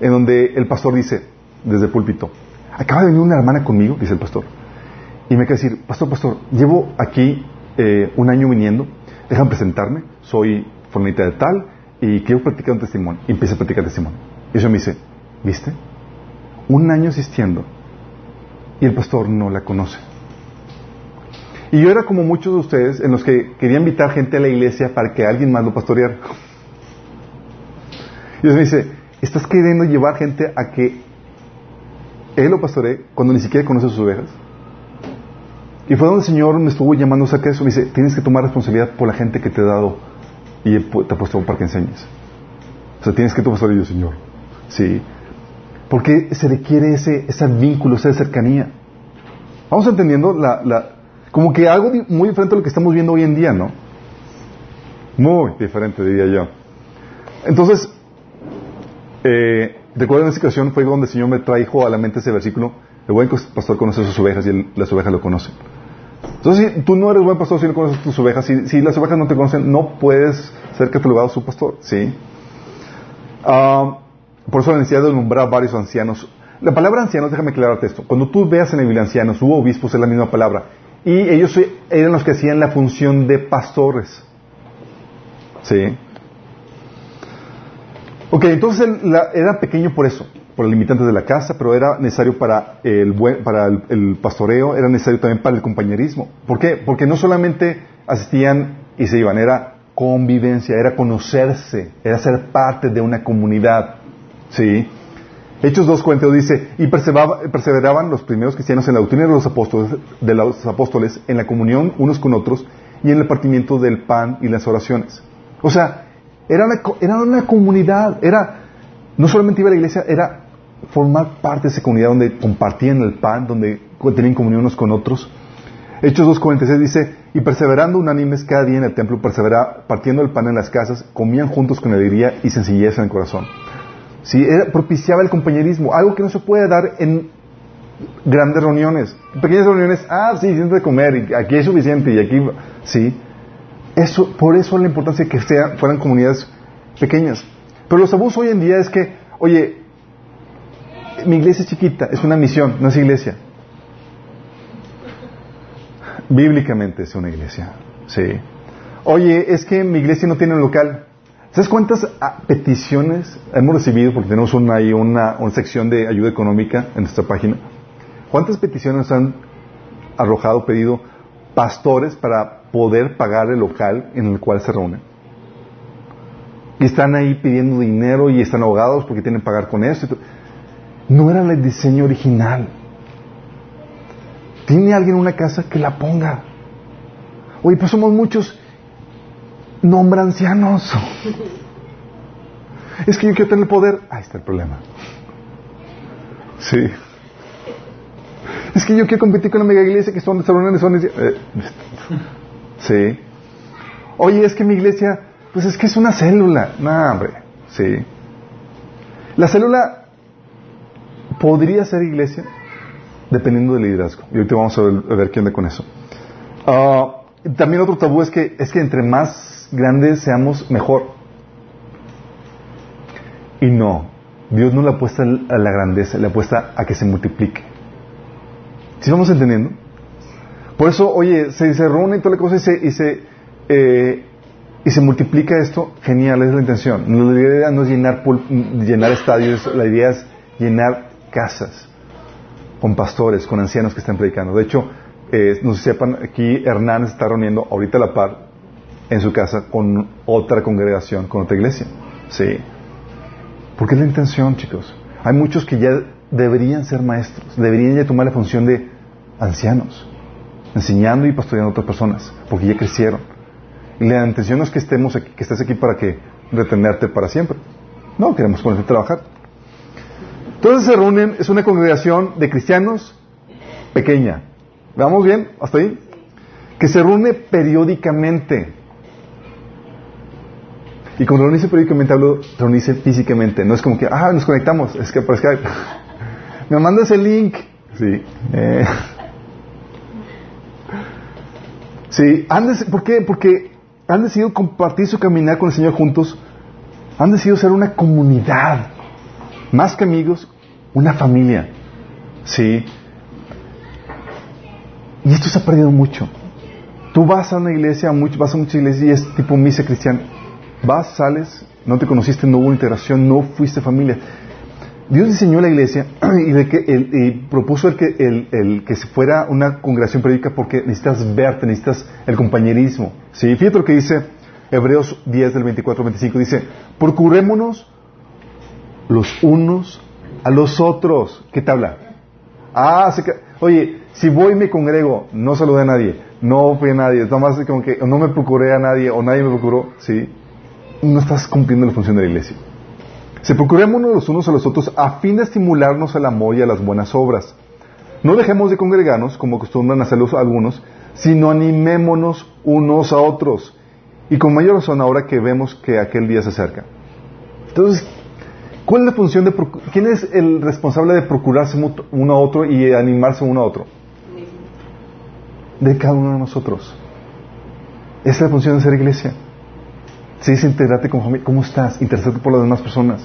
en donde el pastor dice, desde el púlpito, acaba de venir una hermana conmigo, dice el pastor, y me quiere decir, pastor, pastor, llevo aquí eh, un año viniendo, déjame presentarme, soy fornita de tal, y quiero practicar un testimonio. Y empieza a practicar testimonio. Y eso me dice, ¿viste? Un año asistiendo, y el pastor no la conoce. Y yo era como muchos de ustedes en los que quería invitar gente a la iglesia para que alguien más lo pastoreara. Y Dios me dice, ¿estás queriendo llevar gente a que él lo pastoree cuando ni siquiera conoce sus ovejas? Y fue donde el Señor me estuvo llamando a que eso. Me dice, tienes que tomar responsabilidad por la gente que te he dado y te ha puesto para que enseñes. O sea, tienes que tomar yo, Señor. Sí. Porque se requiere ese, ese vínculo, esa cercanía. Vamos entendiendo la, la, como que algo muy diferente a lo que estamos viendo hoy en día, ¿no? Muy diferente, diría yo. Entonces, eh, recuerdo en esa ocasión fue donde el Señor me trajo a la mente ese versículo, el buen pastor conoce sus ovejas y las ovejas lo conocen. Entonces, si tú no eres buen pastor si no conoces tus ovejas, si, las ovejas no te conocen, no puedes ser catalogado su pastor, ¿sí? Ah, por eso la necesidad de nombrar varios ancianos. La palabra ancianos, déjame aclararte esto. Cuando tú veas en la Biblia ancianos, hubo obispos, es la misma palabra. Y ellos eran los que hacían la función de pastores. Sí. Ok, entonces la- era pequeño por eso, por el limitante de la casa, pero era necesario para el, buen, para el pastoreo, era necesario también para el compañerismo. ¿Por qué? Porque no solamente asistían y se iban, era convivencia, era conocerse, era ser parte de una comunidad. ¿Sí? Hechos 2.42 dice, y perseveraba- perseveraban los primeros cristianos en la doctrina de los apóstoles, de los apóstoles, en la comunión unos con otros y en el partimiento del pan y las oraciones. O sea, era una, era una comunidad, era, no solamente iba a la iglesia, era formar parte de esa comunidad donde compartían el pan, donde tenían comunión unos con otros. Hechos 2.46 dice, y perseverando unánimes cada día en el templo, persevera, partiendo el pan en las casas, comían juntos con alegría y sencillez en el corazón. Sí, era- propiciaba el compañerismo, algo que no se puede dar en grandes reuniones. Pequeñas reuniones, ah, sí, siempre de comer, y aquí es suficiente, y aquí, sí. Eso, por eso la importancia de que sea, fueran comunidades pequeñas. Pero los abusos hoy en día es que, oye, mi iglesia es chiquita, es una misión, no es iglesia. Bíblicamente es una iglesia, sí. Oye, es que mi iglesia no tiene un local. ¿Sabes cuántas ah, peticiones hemos recibido? Porque tenemos una, ahí una, sección de ayuda económica en nuestra página. ¿Cuántas peticiones han arrojado, pedido pastores para poder pagar el local en el cual se reúnen? Y están ahí pidiendo dinero y están ahogados porque tienen que pagar con esto. No era el diseño original. ¿Tiene alguien una casa que la ponga? Oye, pues somos muchos. Nombra ancianos. Es que yo quiero tener el poder. Ahí está el problema. Sí. Es que yo quiero competir con la mega iglesia que son salones, son... eh, sí. Oye, es que mi iglesia, pues es que es una célula. No, hombre. Sí. La célula podría ser iglesia dependiendo del liderazgo. Y ahorita vamos a ver, a ver qué onda con eso. Ah, también otro tabú es que, es que entre más grandes seamos, mejor. Y no, Dios no le apuesta a la grandeza, le apuesta a que se multiplique. ¿Sí vamos entendiendo? Por eso, oye, se, se reúne y toda la cosa y se, y se, eh, y se multiplica esto, genial, es la intención. La idea no es llenar, llenar estadios, la idea es llenar casas con pastores, con ancianos que están predicando. De hecho, eh, no si sepan, aquí Hernán está reuniendo ahorita a la par en su casa con otra congregación, con otra iglesia. Sí. Porque es la intención, chicos. Hay muchos que ya deberían ser maestros, deberían ya tomar la función de ancianos, enseñando y pastoreando a otras personas, porque ya crecieron. Y la intención no es que estemos aquí, que estés aquí para que retenerte para siempre. No, queremos ponerte a trabajar. Entonces se reúnen, es una congregación de cristianos pequeña. ¿Vamos bien? ¿Hasta ahí? Que se reúne periódicamente. Y cuando reunirse periódicamente hablo reunirse físicamente. No es como que, ah, nos conectamos, es que por Skype. Me mandas el link. Sí. Eh. Sí, han ¿por qué? Porque han decidido compartir su caminar con el Señor juntos. Han decidido ser una comunidad. Más que amigos, una familia. Sí. Y esto se ha perdido mucho. Tú vas a una iglesia, vas a muchas iglesias y es tipo misa cristiana. Vas, sales, no te conociste, no hubo integración, no fuiste familia. Dios diseñó la iglesia y, de que el- y propuso el que, el, el que se fuera una congregación periódica porque necesitas verte, necesitas el compañerismo. ¿Sí? Fíjate lo que dice Hebreos 10 del 24 al 25. Dice, procurémonos los unos a los otros. ¿Qué te habla? Ah, se oye, si voy y me congrego, no saludé a nadie, no fui a nadie, es nomás como que no me procuré a nadie o nadie me procuró, ¿sí? No estás cumpliendo la función de la iglesia. Se procurémonos los unos a los otros a fin de estimularnos al amor y a las buenas obras. No dejemos de congregarnos como acostumbran hacerlos algunos, sino animémonos unos a otros. Y con mayor razón ahora que vemos que aquel día se acerca. Entonces, ¿cuál es la función de quién es el responsable de procurarse uno a otro y animarse uno a otro? De cada uno de nosotros. Esa es la función de ser iglesia. Si es integrarte con familia, ¿cómo estás? Interesarte por las demás personas.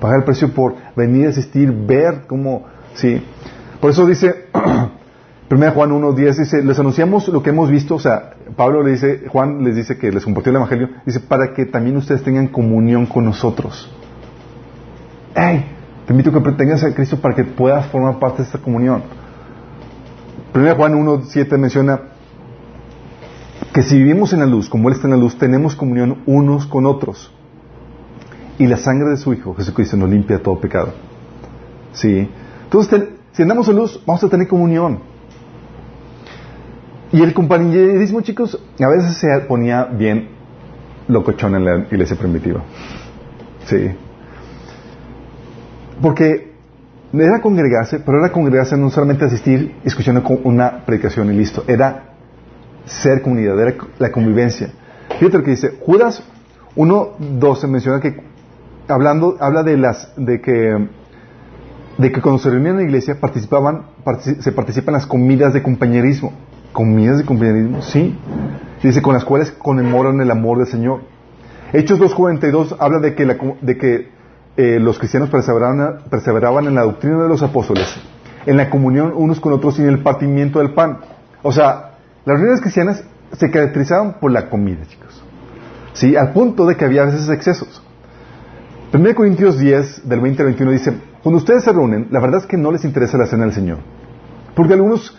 Pagar el precio por venir a asistir, ver cómo, sí. Por eso dice 1 Juan 1.10 dice, les anunciamos lo que hemos visto, o sea, Pablo le dice, Juan les dice que les compartió el Evangelio, dice, para que también ustedes tengan comunión con nosotros. ¡Ey! Te invito a que tengas a Cristo para que puedas formar parte de esta comunión. 1 Juan 1.7 menciona que si vivimos en la luz, como Él está en la luz, tenemos comunión unos con otros. Y la sangre de su Hijo, Jesucristo, nos limpia todo pecado. ¿Sí? Entonces, si andamos en luz, vamos a tener comunión. Y el compañerismo, chicos, a veces se ponía bien locochón en la iglesia primitiva. Sí. Porque era congregarse, pero era congregarse no solamente asistir escuchando una predicación y listo. Era ser comunidad, era la convivencia. Fíjate lo que dice, Judas 1.12 menciona que hablando, habla de las, de que, de que cuando se reunían en la iglesia participaban, se participan las comidas de compañerismo. ¿Comidas de compañerismo? Sí. Dice, con las cuales conmemoran el amor del Señor. Hechos 2.42 habla de que, la, de que eh, los cristianos perseveraban, perseveraban en la doctrina de los apóstoles, en la comunión unos con otros y en el partimiento del pan. O sea, las reuniones cristianas se caracterizaban por la comida, chicos. ¿Sí? Al punto de que había a veces excesos. 1 Corintios 10, del 20 al 21 dice, cuando ustedes se reúnen, la verdad es que no les interesa la cena del Señor. Porque algunos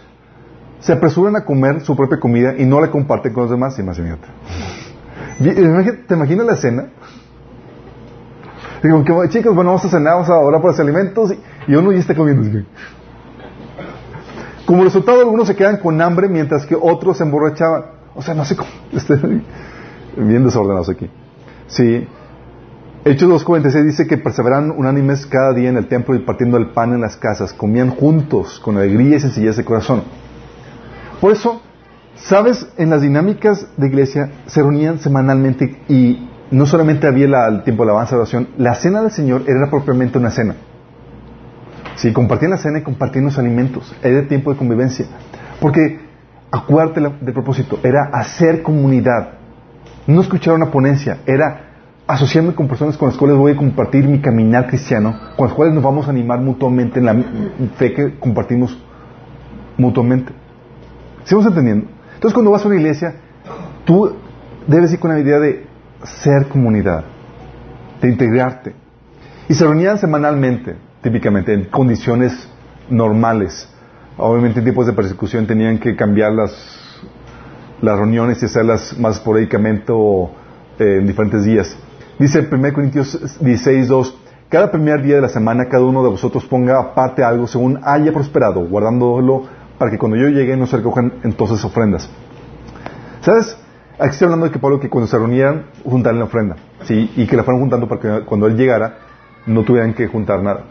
se apresuran a comer su propia comida y no la comparten con los demás. Imagínate. ¿Te imaginas la cena? Digo, chicos, bueno, vamos a cenar, vamos a orar por los alimentos y, uno ya está comiendo. Como resultado, algunos se quedan con hambre mientras que otros se emborrachaban. O sea, no sé cómo. Estoy bien desordenados aquí. Sí. Hechos 2.46 dice que perseveraban unánimes cada día en el templo y partiendo el pan en las casas. Comían juntos con alegría y sencillez de corazón. Por eso, ¿sabes? En las dinámicas de iglesia se reunían semanalmente y no solamente había el tiempo de alabanza de oración, la cena del Señor era propiamente una cena. Sí, compartían la cena y compartían los alimentos. Era tiempo de convivencia. Porque, acuérdate del propósito, era hacer comunidad. No escuchar una ponencia, era asociarme con personas con las cuales voy a compartir mi caminar cristiano, con las cuales nos vamos a animar mutuamente en la fe que compartimos mutuamente. ¿Sigamos entendiendo? Entonces, cuando vas a una iglesia, tú debes ir con la idea de ser comunidad, de integrarte. Y se reunían semanalmente, típicamente, en condiciones normales. Obviamente en tiempos de persecución tenían que cambiar las, las reuniones y hacerlas más esporádicamente o eh, en diferentes días. Dice 1 Corintios 16, 2, cada primer día de la semana cada uno de vosotros ponga aparte algo según haya prosperado, guardándolo para que cuando yo llegue no se recojan entonces ofrendas. ¿Sabes? Aquí estoy hablando de que Pablo que cuando se reunieran juntaran la ofrenda, ¿sí? Y que la fueran juntando para que cuando él llegara no tuvieran que juntar nada.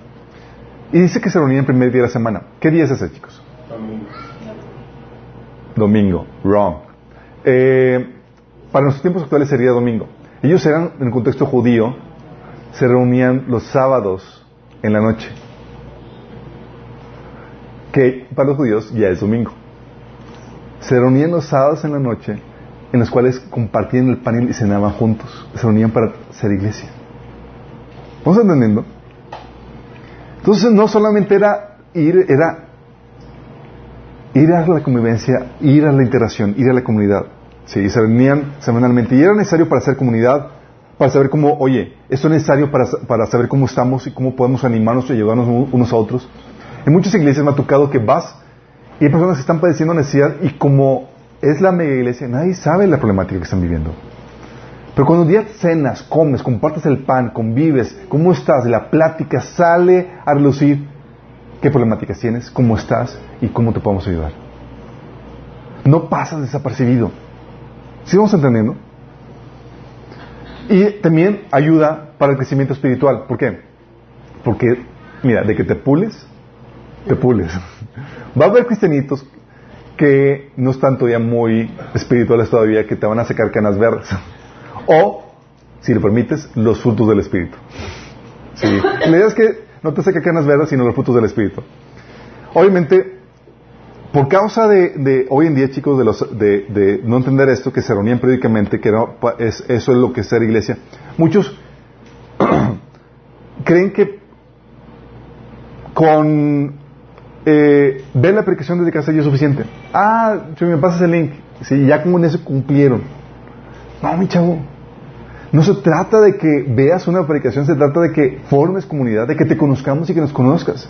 Y dice que se reunían el primer día de la semana. ¿Qué día es ese, chicos? Domingo. Domingo. Wrong. Eh, para nuestros tiempos actuales sería domingo. Ellos eran, en el contexto judío, se reunían los sábados en la noche. Que para los judíos ya es domingo. Se reunían los sábados en la noche en los cuales compartían el pan y cenaban juntos. Se reunían para ser iglesia. ¿Vamos entendiendo? Entonces no solamente era ir, era ir a la convivencia, ir a la interacción, ir a la comunidad. Sí, se reunían semanalmente y era necesario para hacer comunidad, para saber cómo, oye, esto es necesario para, para saber cómo estamos y cómo podemos animarnos y ayudarnos unos a otros. En muchas iglesias me ha tocado que vas y hay personas que están padeciendo necesidad y como es la mega iglesia, nadie sabe la problemática que están viviendo. Pero cuando un día cenas, comes, compartes el pan, convives, ¿cómo estás? La plática sale a relucir qué problemáticas tienes, cómo estás y cómo te podemos ayudar. No pasas desapercibido. ¿Sí vamos entendiendo? Y también ayuda para el crecimiento espiritual. ¿Por qué? Porque, mira, de que te pules, te pules. Va a haber cristianitos que no están todavía muy espirituales todavía, que te van a sacar canas verdes. O, si lo permites, los frutos del Espíritu. La idea es que no te saque canas verdes, sino los frutos del Espíritu. Obviamente, por causa de, hoy en día, chicos, de, los, de, no entender esto, que se reunían periódicamente, que es, eso es lo que es ser iglesia, muchos creen que con eh, ver la predicación desde casa ya es suficiente. Ah, si me pasas el link. Sí, ya con eso cumplieron. No, mi chavo. No se trata de que veas una predicación, se trata de que formes comunidad, de que te conozcamos y que nos conozcas,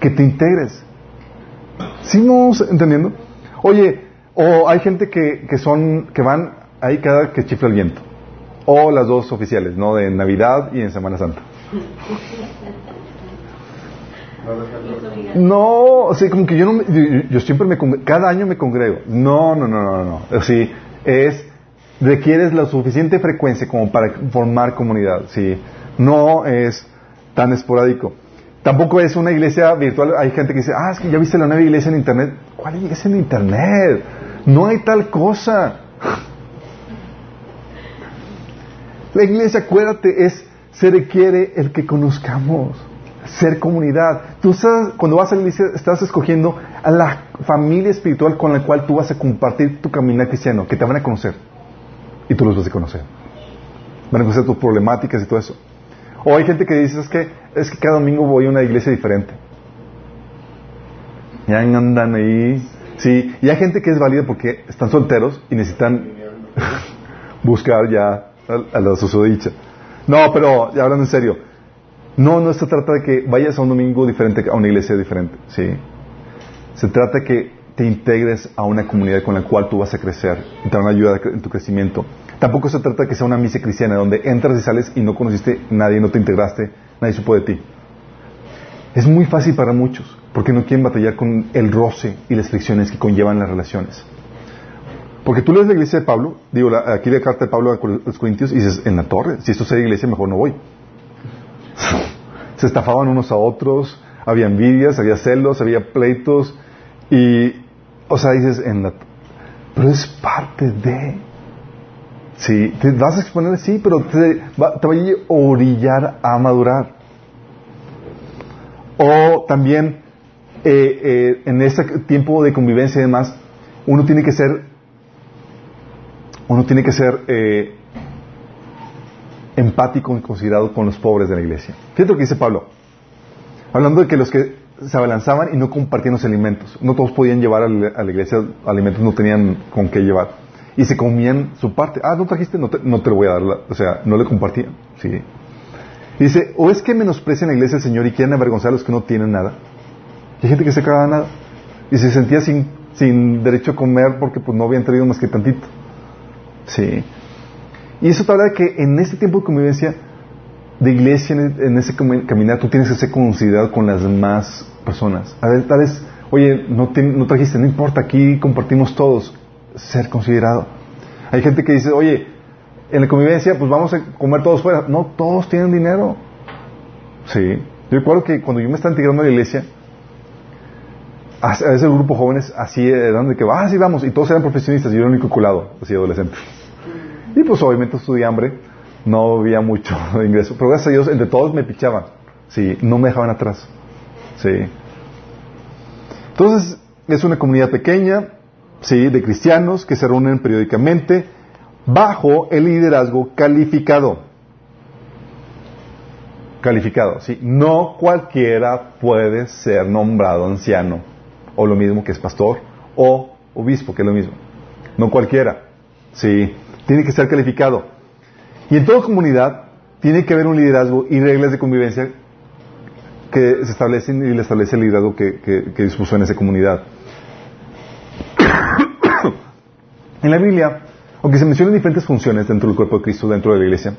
que te integres. ¿Sí vamos entendiendo? Oye, o hay gente que, que son, que van ahí cada que chifla el viento. O las dos oficiales, ¿no? De Navidad y en Semana Santa. No, o sea, como que yo no, me- yo, yo siempre me, cada año me congrego. No, no, no, no, no. O sí, es, requieres la suficiente frecuencia como para formar comunidad, sí. No es tan esporádico. Tampoco es una iglesia virtual. Hay gente que dice, ah, es que ya viste la nueva iglesia en internet. ¿Cuál iglesia en internet? No hay tal cosa. La iglesia, acuérdate, es, se requiere el que conozcamos, ser comunidad. Tú estás, cuando vas a la iglesia, estás escogiendo a la familia espiritual con la cual tú vas a compartir tu caminar cristiano, que te van a conocer. Y tú los vas a conocer. Van a conocer tus problemáticas y todo eso. O hay gente que dice, es que, es que cada domingo voy a una iglesia diferente. Ya andan ahí. Sí, y hay gente que es válida porque están solteros y necesitan buscar ya a, la susodicha. No, pero ya hablando en serio, no, no se trata de que vayas a un domingo diferente, a una iglesia diferente, ¿sí? Se trata de que te integres a una comunidad con la cual tú vas a crecer y te van a ayudar en tu crecimiento. Tampoco se trata de que sea una misa cristiana donde entras y sales y no conociste a nadie, no te integraste, nadie supo de ti. Es muy fácil para muchos porque no quieren batallar con el roce y las fricciones que conllevan las relaciones. Porque tú lees la iglesia de Pablo, digo, aquí la carta de Pablo a los Corintios y dices, en la torre, si esto es iglesia, mejor no voy. Se estafaban unos a otros, había envidias, había celos, había pleitos, y, o sea, dices, en la, pero es parte de, sí, te vas a exponer, sí, pero te va, te va a orillar a madurar. O también, eh, eh, en ese tiempo de convivencia y demás, uno tiene que ser uno tiene que ser eh, empático y considerado con los pobres de la iglesia. Fíjate lo que dice Pablo. Hablando de que los que se abalanzaban y no compartían los alimentos. No todos podían llevar a la, iglesia alimentos, no tenían con qué llevar. Y se comían su parte. Ah, no trajiste, no te, lo voy a dar. o sea, no le compartían. Sí. Dice, o es que menosprecian la iglesia del Señor y quieren avergonzar a los que no tienen nada. Hay gente que se de nada. Y se sentía sin, sin derecho a comer porque pues no habían traído más que tantito. Sí. Y eso te habla de que en este tiempo de convivencia, de iglesia, en, ese cami- caminar, tú tienes que ser considerado con las demás personas. A ver, tal vez, oye, no, te- no trajiste, no importa, aquí compartimos todos. Ser considerado. Hay gente que dice, oye, en la convivencia, pues vamos a comer todos fuera. No, todos tienen dinero. Sí. Yo recuerdo que cuando yo me estaba integrando a la iglesia, a a ese grupo de jóvenes así eran de que, ah, sí, vamos, y todos eran profesionistas, y yo era el único culado, así adolescente. Y pues obviamente estudié hambre, no había mucho de ingreso, pero gracias a Dios entre todos me pichaban, sí, no me dejaban atrás, sí. Entonces, es una comunidad pequeña, sí, de cristianos que se reúnen periódicamente bajo el liderazgo calificado. Calificado, sí. No cualquiera puede ser nombrado anciano, o lo mismo que es pastor, o obispo, que es lo mismo. No cualquiera, sí. Tiene que ser calificado. Y en toda comunidad tiene que haber un liderazgo y reglas de convivencia que se establecen y le establece el liderazgo que, dispuso en esa comunidad. en la Biblia, aunque se mencionan diferentes funciones dentro del cuerpo de Cristo, dentro de la iglesia,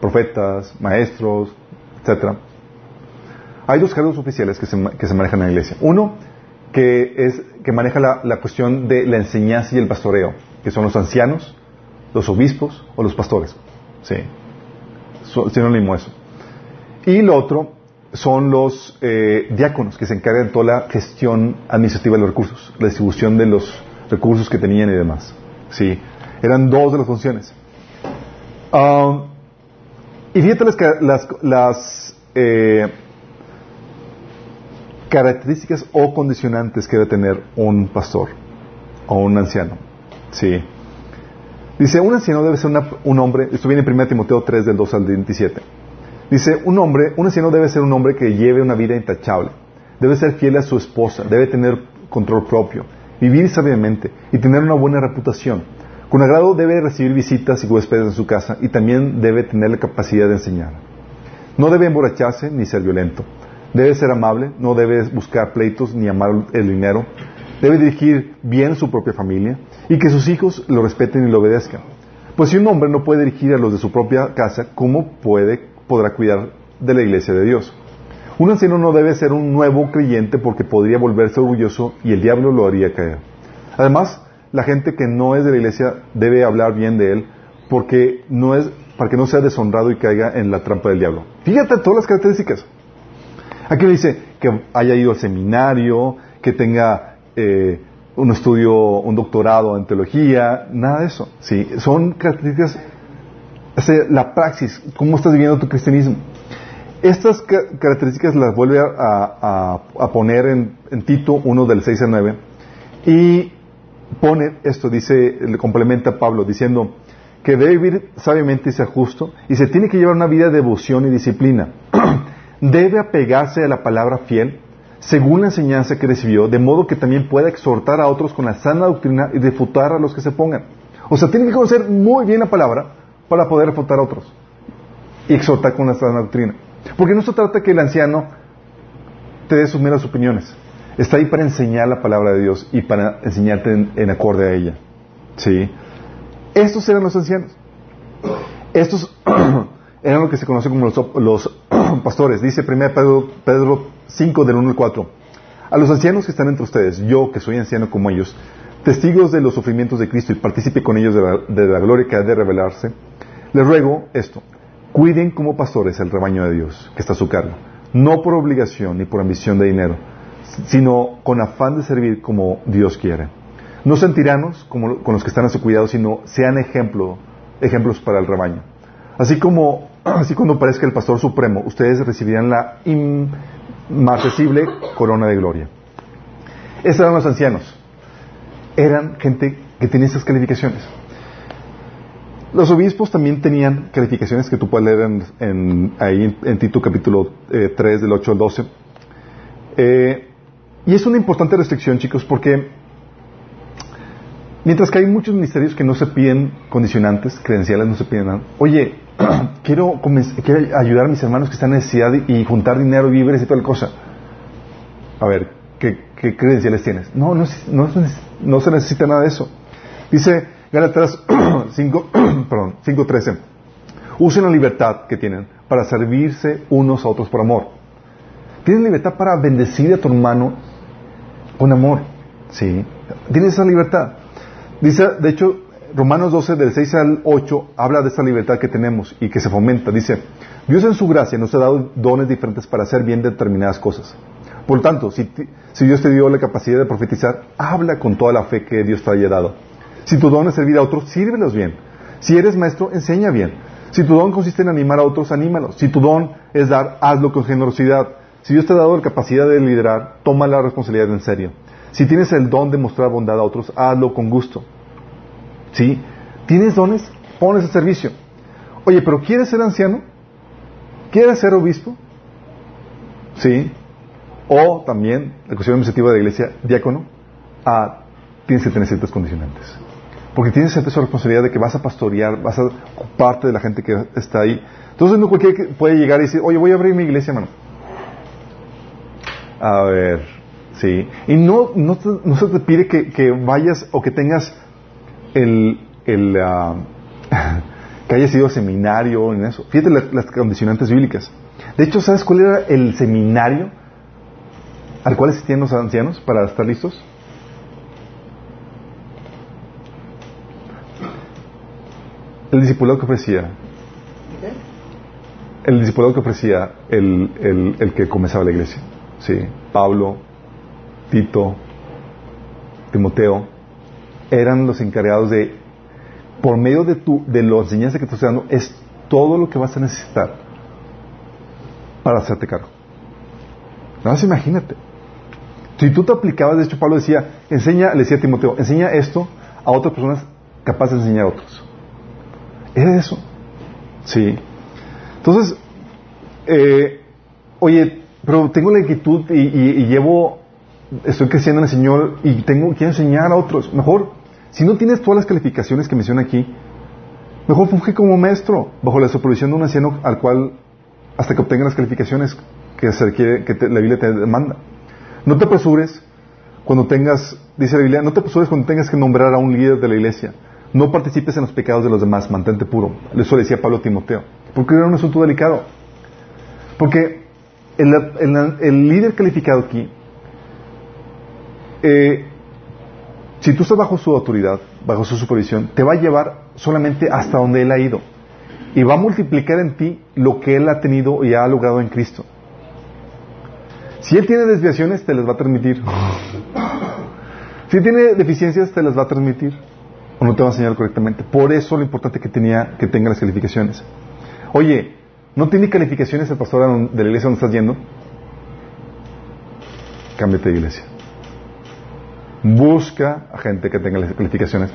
profetas, maestros, etcétera, hay dos cargos oficiales que se, manejan en la iglesia. Uno, que, es, que maneja la cuestión de la enseñanza y el pastoreo, que son los ancianos, los obispos o los pastores. Sí. Sinónimo eso. Y lo otro son los eh, diáconos, que se encargan de toda la gestión administrativa de los recursos, la distribución de los recursos que tenían y demás. Sí. Eran dos de las funciones. Ah, y fíjate las, las, las, eh, características o condicionantes que debe tener un pastor o un anciano. Sí. Dice, un anciano debe ser un hombre, esto viene en 1 Timoteo 3 del 2 al 27. Dice, un hombre, un anciano debe ser un hombre que lleve una vida intachable, debe ser fiel a su esposa, debe tener control propio, vivir sabiamente y tener una buena reputación. Con agrado debe recibir visitas y huéspedes en su casa y también debe tener la capacidad de enseñar. No debe emborracharse ni ser violento. Debe ser amable, no debe buscar pleitos ni amar el dinero. Debe dirigir bien su propia familia y que sus hijos lo respeten y lo obedezcan. Pues si un hombre no puede dirigir a los de su propia casa, ¿cómo puede, podrá cuidar de la iglesia de Dios? Un anciano no debe ser un nuevo creyente porque podría volverse orgulloso y el diablo lo haría caer. Además, la gente que no es de la iglesia debe hablar bien de él porque no es para que no sea deshonrado y caiga en la trampa del diablo. Fíjate todas las características. Aquí dice que haya ido al seminario, que tenga eh, un estudio, un doctorado en teología, nada de eso. ¿sí? Son características, la praxis, cómo estás viviendo tu cristianismo. Estas características las vuelve a, poner en, Tito 1 del 6 al 9 y pone esto, dice, le complementa Pablo diciendo que debe vivir sabiamente y ser justo y se tiene que llevar una vida de devoción y disciplina. debe apegarse a la palabra fiel según la enseñanza que recibió, de modo que también pueda exhortar a otros con la sana doctrina y refutar a los que se pongan. O sea, tiene que conocer muy bien la palabra para poder refutar a otros y exhortar con la sana doctrina. Porque no se trata que el anciano te dé sus meras opiniones. Está ahí para enseñar la palabra de Dios y para enseñarte en, acorde a ella. ¿Sí? Estos eran los ancianos. Estos eran lo que se conoce como los, pastores. Dice 1 Pedro, Pedro 5 del 1 al 4. A los ancianos que están entre ustedes, yo que soy anciano como ellos, testigos de los sufrimientos de Cristo y participe con ellos de la, de la gloria que ha de revelarse, les ruego esto, cuiden como pastores el rebaño de Dios que está a su cargo, no por obligación ni por ambición de dinero, sino con afán de servir como Dios quiere. No sean tiranos como, con los que están a su cuidado, sino sean ejemplo, ejemplos para el rebaño. Así como, así cuando parezca el pastor supremo, ustedes recibirán la inmarcesible corona de gloria. Estos eran los ancianos. Eran gente que tenía esas calificaciones. Los obispos también tenían calificaciones que tú puedes leer en, ahí en, Tito capítulo 3 eh, del 8 al 12. Eh, y es una importante restricción, chicos, porque mientras que hay muchos ministerios que no se piden condicionantes, credenciales no se piden nada, oye, quiero, ayudar a mis hermanos que están en necesidad y juntar dinero, y víveres y toda la cosa. A ver, ¿qué, credenciales tienes? No, no, no, se necesita nada de eso. Dice Gálatas 5, perdón, 5.13. Usen la libertad que tienen para servirse unos a otros por amor. Tienes libertad para bendecir a tu hermano con amor. ¿Sí? Tienes esa libertad. Dice, de hecho, Romanos 12, del 6 al 8, habla de esa libertad que tenemos y que se fomenta. Dice, Dios en su gracia nos ha dado dones diferentes para hacer bien determinadas cosas. Por lo tanto, si, si Dios te dio la capacidad de profetizar, habla con toda la fe que Dios te haya dado. Si tu don es servir a otros, sírvelos bien. Si eres maestro, enseña bien. Si tu don consiste en animar a otros, anímalos. Si tu don es dar, hazlo con generosidad. Si Dios te ha dado la capacidad de liderar, toma la responsabilidad en serio. Si tienes el don de mostrar bondad a otros, hazlo con gusto. ¿Sí? ¿Tienes dones? Pones al servicio. Oye, pero ¿quieres ser anciano? ¿Quieres ser obispo? ¿Sí? O también, la cuestión administrativa de la iglesia, diácono, ah, tienes que tener ciertas condicionantes. Porque tienes esa responsabilidad de que vas a pastorear, vas a ocuparte de la gente que está ahí. Entonces no cualquiera puede llegar y decir, oye, voy a abrir mi iglesia, hermano. A ver, sí. Y no, no, se te pide que, vayas o que tengas el, el ah, que hayas ido a seminario en eso. Fíjate las, condicionantes bíblicas. De hecho, ¿sabes cuál era el seminario al cual asistían los ancianos para estar listos? El discipulado que ofrecía. El discipulado que ofrecía el, el, el que comenzaba la iglesia. ¿sí? Pablo, Tito, Timoteo, eran los encargados de, por medio de, tu, de la enseñanza que te estoy dando, es todo lo que vas a necesitar para hacerte cargo. Nada más imagínate. Si tú te aplicabas, de hecho Pablo decía, enseña, le decía a Timoteo, enseña esto a otras personas capaces de enseñar a otros. Es eso. Sí. Entonces, eh, oye, pero tengo la inquietud y llevo, estoy creciendo en el Señor y tengo, quiero enseñar a otros. Mejor, si no tienes todas las calificaciones que menciona aquí, mejor funge como maestro, bajo la supervisión de un anciano al cual, hasta que obtenga las calificaciones que, la Biblia te demanda. No te apresures cuando tengas, dice la Biblia, no te apresures cuando tengas que nombrar a un líder de la iglesia. No participes en los pecados de los demás, mantente puro. Eso le decía Pablo a Timoteo. Porque era un asunto delicado. Porque el, el- el líder calificado aquí, eh, si tú estás bajo su autoridad, bajo su supervisión, te va a llevar solamente hasta donde Él ha ido. Y va a multiplicar en ti lo que Él ha tenido y ha logrado en Cristo. Si Él tiene desviaciones, te las va a transmitir. Si tiene deficiencias, te las va a transmitir. O no te va a enseñar correctamente. Por eso lo importante que tenía que tenga las calificaciones. Oye, ¿no tiene calificaciones el pastor de la iglesia donde estás yendo? Cámbiate de iglesia. Busca a gente que tenga las calificaciones.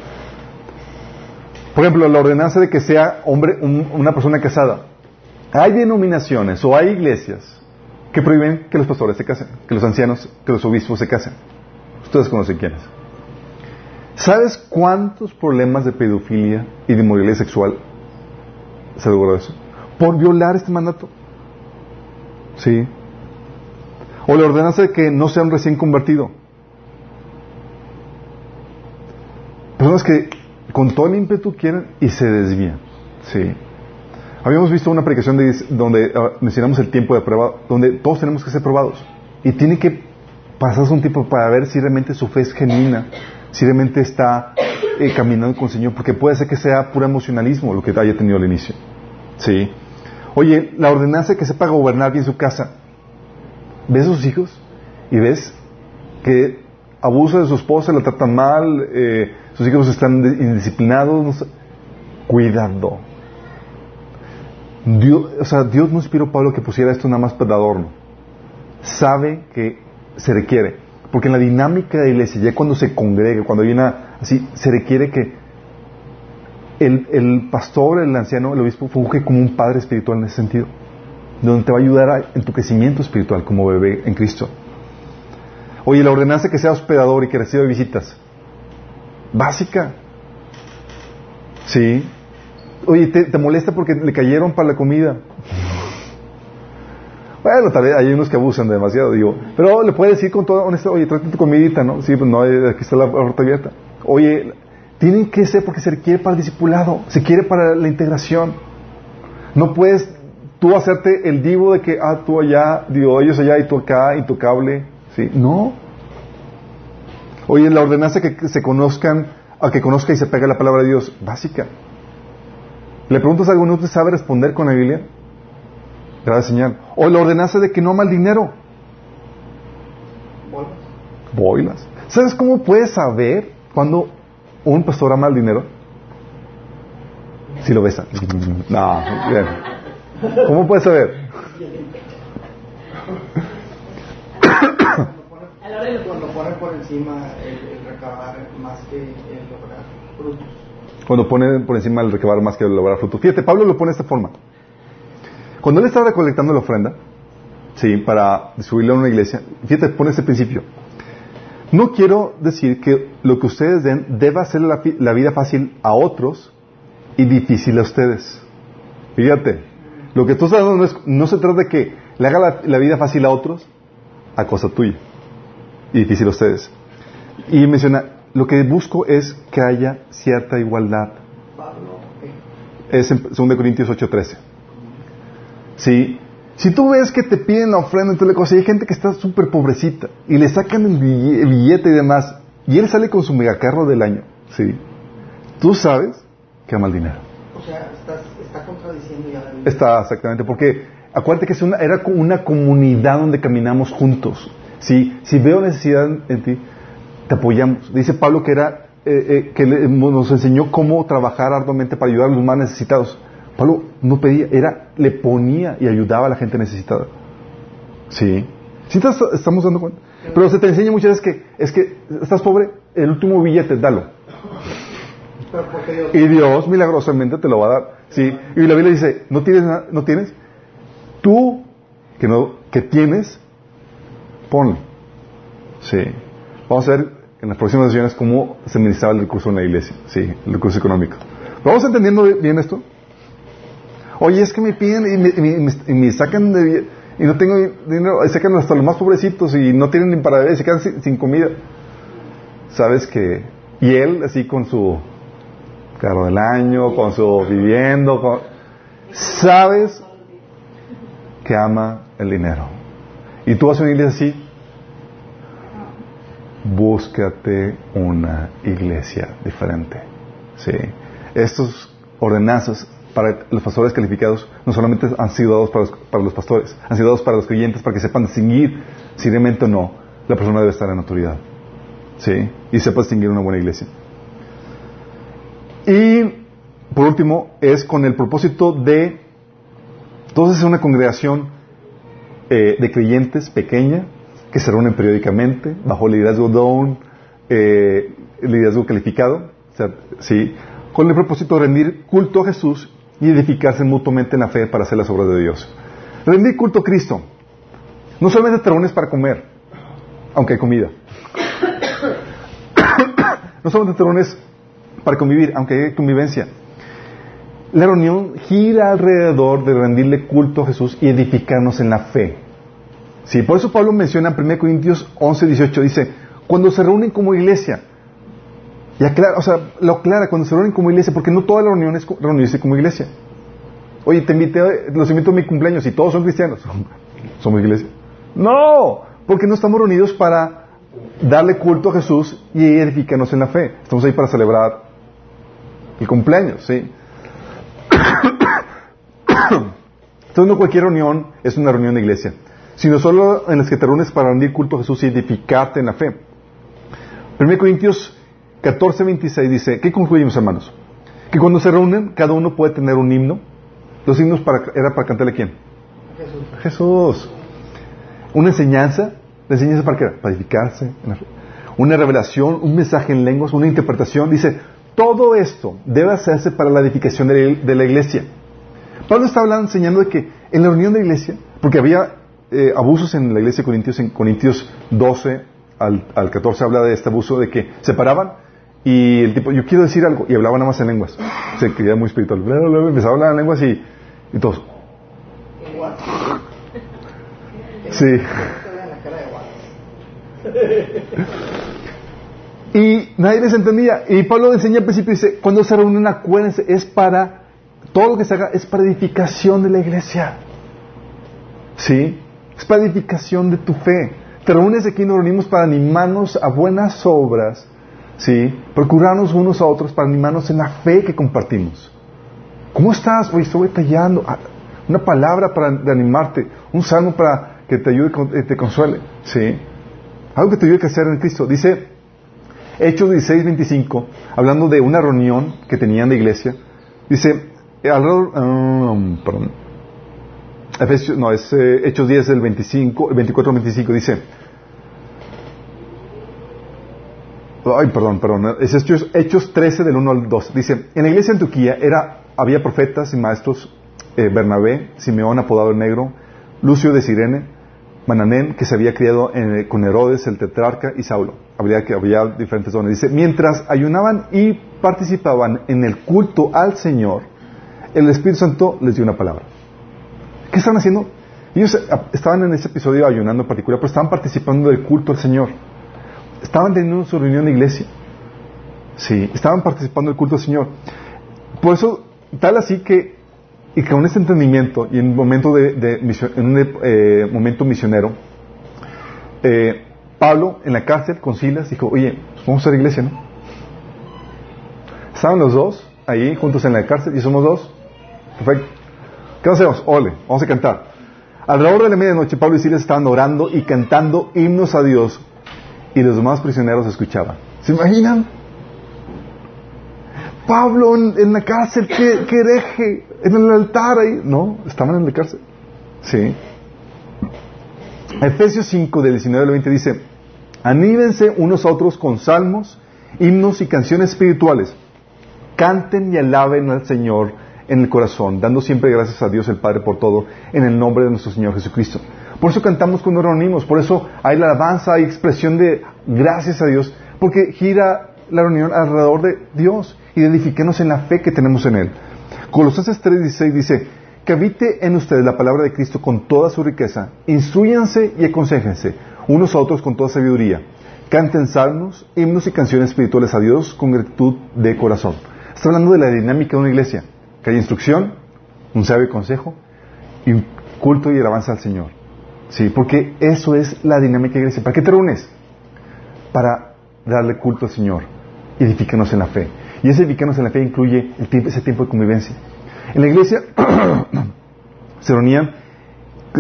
Por ejemplo, la ordenanza de que sea hombre, un- una persona casada. Hay denominaciones o hay iglesias que prohíben que los pastores se casen, que los ancianos, que los obispos se casen. Ustedes conocen quiénes. ¿Sabes cuántos problemas de pedofilia y de inmoralidad sexual se logró eso? Por violar este mandato. Sí. O la ordenanza de que no sea un recién convertido. Personas que con todo el ímpetu quieren y se desvían. Sí. Habíamos visto una predicación de- donde ah, mencionamos el tiempo de prueba, donde todos tenemos que ser probados. Y tiene que pasarse un tiempo para ver si realmente su fe es genuina, si realmente está eh, caminando con el Señor, porque puede ser que sea puro emocionalismo lo que haya tenido al inicio. Sí. Oye, la ordenanza de que sepa gobernar bien su casa. ¿Ves a sus hijos? Y ves que abusa de su esposa, la tratan mal, eh, sus hijos están indisciplinados. Cuidado. Dios, o sea, Dios no inspiró a Pablo que pusiera esto nada más para adorno. Sabe que se requiere. Porque en la dinámica de la iglesia, ya cuando se congrega, cuando hay una así, se requiere que el, pastor, el anciano, el obispo funge como un padre espiritual en ese sentido. Donde te va a ayudar en tu crecimiento espiritual como bebé en Cristo. Oye, la ordenanza que sea hospedador y que reciba visitas. Básica. Sí. Oye, te, molesta porque le cayeron para la comida. Bueno, tal vez hay unos que abusan demasiado, digo. Pero le puedes decir con toda honestidad, oye, tráete tu comidita, ¿no? Sí, pues no, eh, aquí está la puerta abierta. Oye, tienen que ser porque se requiere para el discipulado, se quiere para la integración. No puedes tú hacerte el divo de que, ah, tú allá, digo, ellos allá y tú acá, intocable. ¿Sí? No. Oye, la ordenanza que que se conozcan, a que conozca y se pegue la palabra de Dios, básica. Le preguntas a alguno, ¿usted sabe responder con la Biblia? Grave señal. O la ordenanza de que no ama el dinero. Boilas. ¿Sabes cómo puedes saber cuando un pastor ama el dinero? Si lo besa. No, bien. ¿Cómo puedes saber? La Cuando ponen por encima el, el recabar más que el lograr frutos. Cuando pone por encima el recabar más que el lograr fruto. Fíjate, Pablo lo pone de esta forma. Cuando él estaba recolectando la ofrenda, sí, para distribuirla a una iglesia, fíjate, pone este principio. No quiero decir que lo que ustedes den deba hacer la, fi- la vida fácil a otros y difícil a ustedes. Fíjate, lo que tú estás dando no, es- no se trata de que le haga la, la vida fácil a otros a cosa tuya y difícil a ustedes. Y menciona, lo que busco es que haya cierta igualdad. Es en 2 Corintios 8:13. Sí. Si tú ves que te piden la ofrenda, entonces le cosa, y hay gente que está súper pobrecita y le sacan el bille- el billete y demás, y él sale con su megacarro del año, ¿sí? Tú sabes que ama el dinero. O sea, estás, está contradiciendo ya la. Está exactamente, porque acuérdate que es una, era una comunidad donde caminamos juntos. ¿Sí? Si veo necesidad en ti, te apoyamos. Dice Pablo que era eh, eh, que nos enseñó cómo trabajar arduamente para ayudar a los más necesitados. Pablo no pedía, era le ponía y ayudaba a la gente necesitada. Sí. ¿Sí te est- estamos dando cuenta? Pero se te enseña muchas veces que es que estás pobre, el último billete, dalo. Y Dios milagrosamente te lo va a dar. Sí. Y la Biblia dice, ¿no tienes? na- ¿No tienes? Tú que, no, que tienes, Sí. Vamos a ver en las próximas sesiones cómo se administraba el recurso en la iglesia. Sí, el recurso económico. ¿Vamos entendiendo bien esto? Oye, es que me piden y me, y me- y me sacan de... Y no tengo dinero, y sacan hasta los más pobrecitos y no tienen ni para beber, se quedan sin, sin comida. Sabes que... Y él así con su carro del año, con su viviendo, con- sabes que ama el dinero. Y tú vas a una iglesia así, búscate una iglesia diferente. Sí. Estos ordenanzas para los pastores calificados no solamente han sido dados para los, pastores, han sido dados para los creyentes para que sepan distinguir si realmente o no la persona debe estar en autoridad. Sí. Y sepa distinguir una buena iglesia. Y por último, es con el propósito de, entonces es una congregación eh, de creyentes pequeña que se reúnen periódicamente bajo liderazgo down, eh, liderazgo calificado, o sea, sí, con el propósito de rendir culto a Jesús y edificarse mutuamente en la fe para hacer las obras de Dios. Rendir culto a Cristo. No solamente te reúnes para comer, aunque hay comida. no solamente te reúnes para convivir, aunque hay convivencia. La reunión gira alrededor de rendirle culto a Jesús y edificarnos en la fe. Sí, por eso Pablo menciona en 1 Corintios 11, 18, dice, cuando se reúnen como iglesia, y aclara, o sea, lo aclara, cuando se reúnen como iglesia, porque no toda la reunión es co- reunirse como iglesia. Oye, te invité, los invito a mi cumpleaños y todos son cristianos. ¿Somos iglesia? No, porque no estamos reunidos para darle culto a Jesús y edificarnos en la fe. Estamos ahí para celebrar el cumpleaños, ¿sí? Entonces no cualquier reunión es una reunión de iglesia, sino solo en las que te reúnes para rendir culto a Jesús y edificarte en la fe. 1 Corintios 14, 26 dice, ¿qué concluimos hermanos? Que cuando se reúnen, cada uno puede tener un himno. Los himnos para, era para cantarle a quién? Jesús. Jesús. Una enseñanza, la enseñanza para qué? Para edificarse. en la fe. Una revelación, un mensaje en lenguas, una interpretación. Dice, todo esto debe hacerse para la edificación de la, de la iglesia. Pablo está hablando, enseñando de que en la reunión de la iglesia, porque había eh, abusos en la iglesia de Corintios, en Corintios 12 al, al 14 habla de este abuso de que se paraban y el tipo, yo quiero decir algo, y hablaba nada más en lenguas. Se creía muy espiritual. Empezaba a hablar en lenguas y, y todos, sí. Y nadie les entendía. Y Pablo enseña al principio, dice, cuando se reúnen, acuérdense, es para, todo lo que se haga es para edificación de la iglesia. ¿Sí? Es para edificación de tu fe. Te reúnes aquí y nos reunimos para animarnos a buenas obras, ¿sí? Procurarnos unos a otros para animarnos en la fe que compartimos. ¿Cómo estás? Hoy estoy batallando. Ah, Una palabra para animarte, un salmo para que te ayude, con- eh, te consuele, ¿sí? Algo que te ayude a crecer en Cristo. Dice Hechos 16, 25, hablando de una reunión que tenían de iglesia, dice, eh, alrededor, um, perdón, Efesios, no, es eh, Hechos 10, el 25, el 24 al 25, dice, ay, perdón, perdón, es Hechos, Hechos 13 del 1 al 2, dice, en la iglesia de Antioquía era, había profetas y maestros, eh, Bernabé, Simeón apodado el negro, Lucio de Sirene, Mananén, que se había criado en- con Herodes, el tetrarca, y Saulo. Habría, que había diferentes dones. Dice, mientras ayunaban y participaban en el culto al Señor, el Espíritu Santo les dio una palabra. ¿Qué estaban haciendo? Ellos eh, estaban en ese episodio ayunando en particular, pero estaban participando del culto al Señor. Estaban teniendo su reunión de iglesia. Sí, estaban participando del culto al Señor. Por eso, tal así que, y con ese entendimiento, y en un momento, de, en un eh, momento misionero, eh, Pablo en la cárcel con Silas dijo, oye, pues vamos a hacer iglesia, ¿no? Estaban los dos ahí juntos en la cárcel y somos dos. Perfecto. ¿Qué hacemos? Ole, vamos a cantar. Alrededor de la medianoche, Pablo y Silas estaban orando y cantando himnos a Dios y los demás prisioneros escuchaban. ¿Se imaginan? Pablo en, la cárcel, qué, qué hereje, en el altar ahí. No, estaban en la cárcel. Sí. Efesios 5, del 19 al 20 dice, anívense unos a otros con salmos, himnos y canciones espirituales. Canten y alaben al Señor en el corazón, dando siempre gracias a Dios el Padre por todo, en el nombre de nuestro Señor Jesucristo. Por eso cantamos cuando nos reunimos, por eso hay la alabanza, hay expresión de gracias a Dios, porque gira la reunión alrededor de Dios y en la fe que tenemos en Él. Colosenses 3:16 dice, que habite en ustedes la palabra de Cristo con toda su riqueza, instruyanse y aconsejense unos a otros con toda sabiduría, canten salmos, himnos y canciones espirituales a Dios con gratitud de corazón. Está hablando de la dinámica de una iglesia, que hay instrucción, un sabio consejo y un culto y alabanza al Señor. Sí, porque eso es la dinámica de iglesia. ¿Para qué te reúnes? Para darle culto al Señor edificarnos en la fe. Y ese edificarnos en la fe incluye ese tiempo de convivencia. En la iglesia se reunían,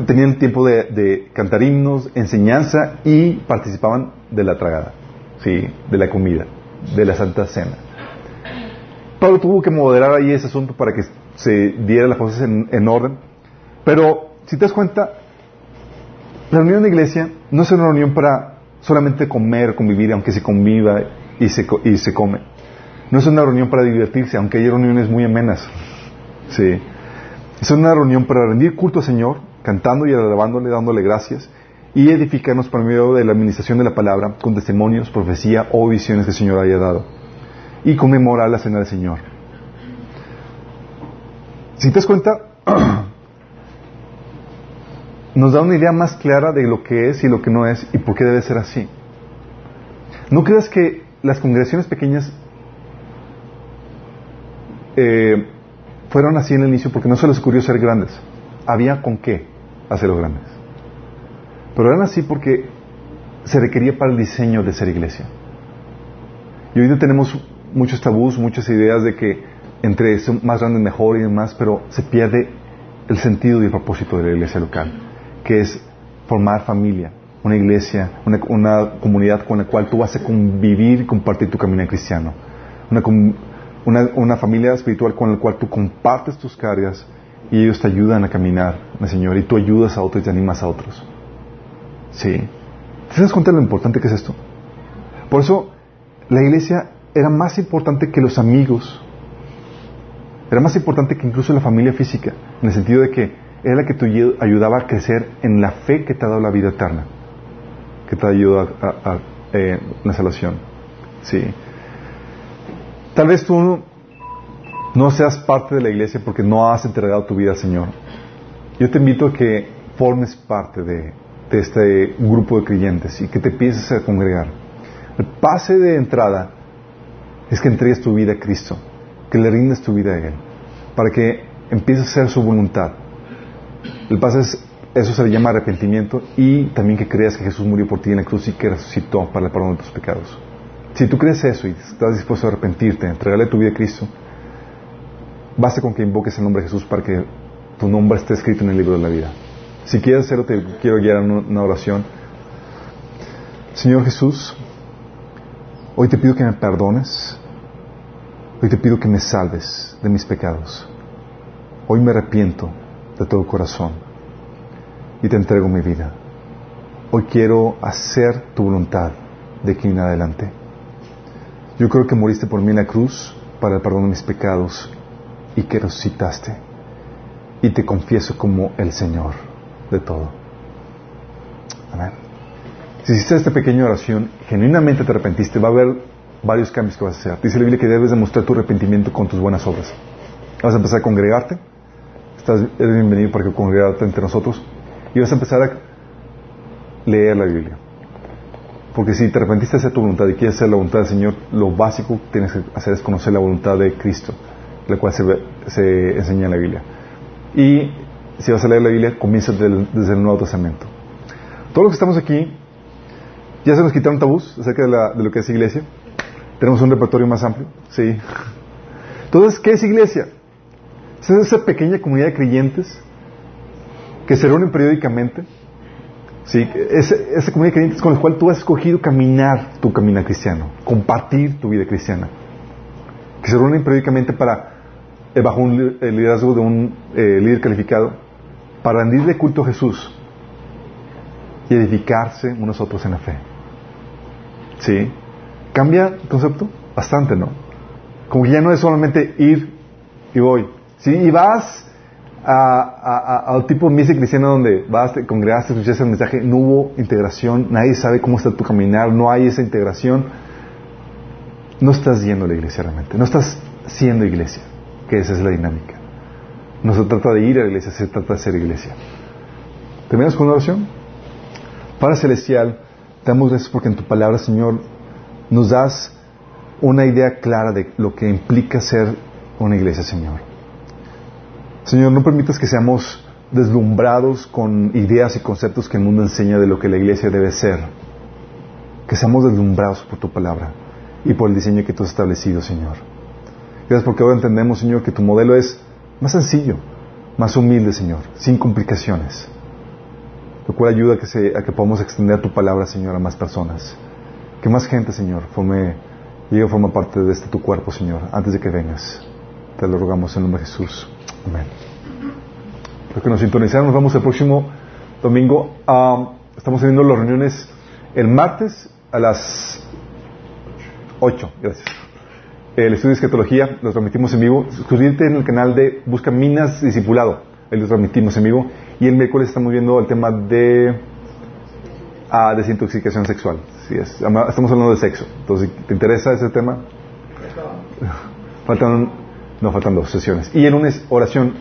tenían tiempo de, de, cantar himnos, enseñanza y participaban de la tragada, ¿sí? de la comida, de la Santa Cena. Pablo tuvo que moderar ahí ese asunto para que se diera las cosas en, en orden. Pero, si te das cuenta, la reunión de iglesia no es una reunión para solamente comer, convivir, aunque se conviva y se, y se come. No es una reunión para divertirse, aunque hay reuniones muy amenas. Sí. Es una reunión para rendir culto al Señor, cantando y alabándole, dándole gracias, y edificarnos por medio de la administración de la palabra, con testimonios, profecía o visiones que el Señor haya dado. Y conmemorar la cena del Señor. Si te das cuenta, nos da una idea más clara de lo que es y lo que no es y por qué debe ser así. No creas que las congregaciones pequeñas eh, fueron así en el inicio porque no se les ocurrió ser grandes. Había con qué hacerlos grandes. Pero eran así porque se requería para el diseño de ser iglesia. Y hoy tenemos muchos tabús, muchas ideas de que entre más grande mejor y demás, pero se pierde el sentido y el propósito de la iglesia local, que es formar familia, una iglesia, una, comunidad con la cual tú vas a convivir y compartir tu camino cristiano. Una, una, una, familia espiritual con la cual tú compartes tus cargas y ellos te ayudan a caminar, Señor, y tú ayudas a otros y te animas a otros. Sí. ¿Te das de lo importante que es esto? Por eso, la iglesia era más importante que los amigos. Era más importante que incluso la familia física, en el sentido de que era la que te ayudaba a crecer en la fe que te ha dado la vida eterna, que te ayuda a, a, a eh, la salvación. Sí. Tal vez tú no seas parte de la iglesia porque no has entregado tu vida al Señor. Yo te invito a que formes parte de, de este grupo de creyentes y que te empieces a congregar. El pase de entrada es que entregues tu vida a Cristo, que le rindas tu vida a Él, para que empieces a hacer su voluntad. El pase es, eso se le llama arrepentimiento y también que creas que Jesús murió por ti en la cruz y que resucitó para el perdón de tus pecados. Si tú crees eso y estás dispuesto a arrepentirte, a entregarle tu vida a Cristo, basta con que invoques el nombre de Jesús para que tu nombre esté escrito en el libro de la vida. Si quieres hacerlo, te quiero guiar en una oración. Señor Jesús, hoy te pido que me perdones. Hoy te pido que me salves de mis pecados. Hoy me arrepiento de todo corazón y te entrego mi vida. Hoy quiero hacer tu voluntad de aquí en adelante. Yo creo que moriste por mí en la cruz para el perdón de mis pecados y que resucitaste. Y te confieso como el Señor de todo. Amén. Si hiciste esta pequeña oración, genuinamente te arrepentiste, va a haber varios cambios que vas a hacer. Dice la Biblia que debes demostrar tu arrepentimiento con tus buenas obras. Vas a empezar a congregarte. Estás, eres bienvenido para que congregarte entre nosotros. Y vas a empezar a leer la Biblia. Porque si te arrepentiste de tu voluntad y quieres hacer la voluntad del Señor, lo básico que tienes que hacer es conocer la voluntad de Cristo, la cual se, se enseña en la Biblia. Y si vas a leer la Biblia, comienza desde el Nuevo Testamento. Todos los que estamos aquí, ya se nos quitaron tabús acerca de, la, de lo que es iglesia. Tenemos un repertorio más amplio. Sí. Entonces, ¿qué es iglesia? Es esa pequeña comunidad de creyentes que se reúnen periódicamente. Sí, esa, comunidad de creyentes con la cual tú has escogido caminar tu camino cristiano, compartir tu vida cristiana. Que se reúnen periódicamente para, eh, bajo un, el liderazgo de un eh, líder calificado, para rendirle culto a Jesús y edificarse unos otros en la fe. ¿Sí? ¿Cambia el concepto? Bastante, ¿no? Como que ya no es solamente ir y voy. Si y vas a, a, a, a un tipo de misa cristiana donde vas, te congregaste, escuchaste el mensaje, no hubo integración, nadie sabe cómo está tu caminar, no hay esa integración, no estás yendo a la iglesia realmente, no estás siendo iglesia, que esa es la dinámica. No se trata de ir a la iglesia, se trata de ser iglesia. ¿Terminamos con una oración? Padre Celestial, te damos gracias porque en tu palabra, Señor, nos das una idea clara de lo que implica ser una iglesia, Señor. Señor, no permitas que seamos deslumbrados con ideas y conceptos que el mundo enseña de lo que la iglesia debe ser. Que seamos deslumbrados por tu palabra y por el diseño que tú has establecido, Señor. Gracias porque ahora entendemos, Señor, que tu modelo es más sencillo, más humilde, Señor, sin complicaciones. Lo cual ayuda a que, se, a que podamos extender tu palabra, Señor, a más personas. Que más gente, Señor, forme, llegue a formar parte de este tu cuerpo, Señor, antes de que vengas. Te lo rogamos en el nombre de Jesús. Amén. Los que nos sintonizaron, nos vemos el próximo domingo. Um, estamos teniendo las reuniones el martes a las 8. Gracias. El estudio de escatología lo transmitimos en vivo. Suscríbete en el canal de Busca Minas Discipulado. Ahí lo transmitimos en vivo. Y el miércoles estamos viendo el tema de ah, desintoxicación sexual. Sí, es. Estamos hablando de sexo. Entonces, ¿te interesa ese tema? Faltan, no, faltan dos sesiones. Y el lunes, oración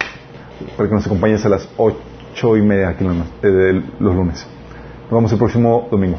para que nos acompañes a las ocho y media aquí en eh, los lunes. Nos vemos el próximo domingo.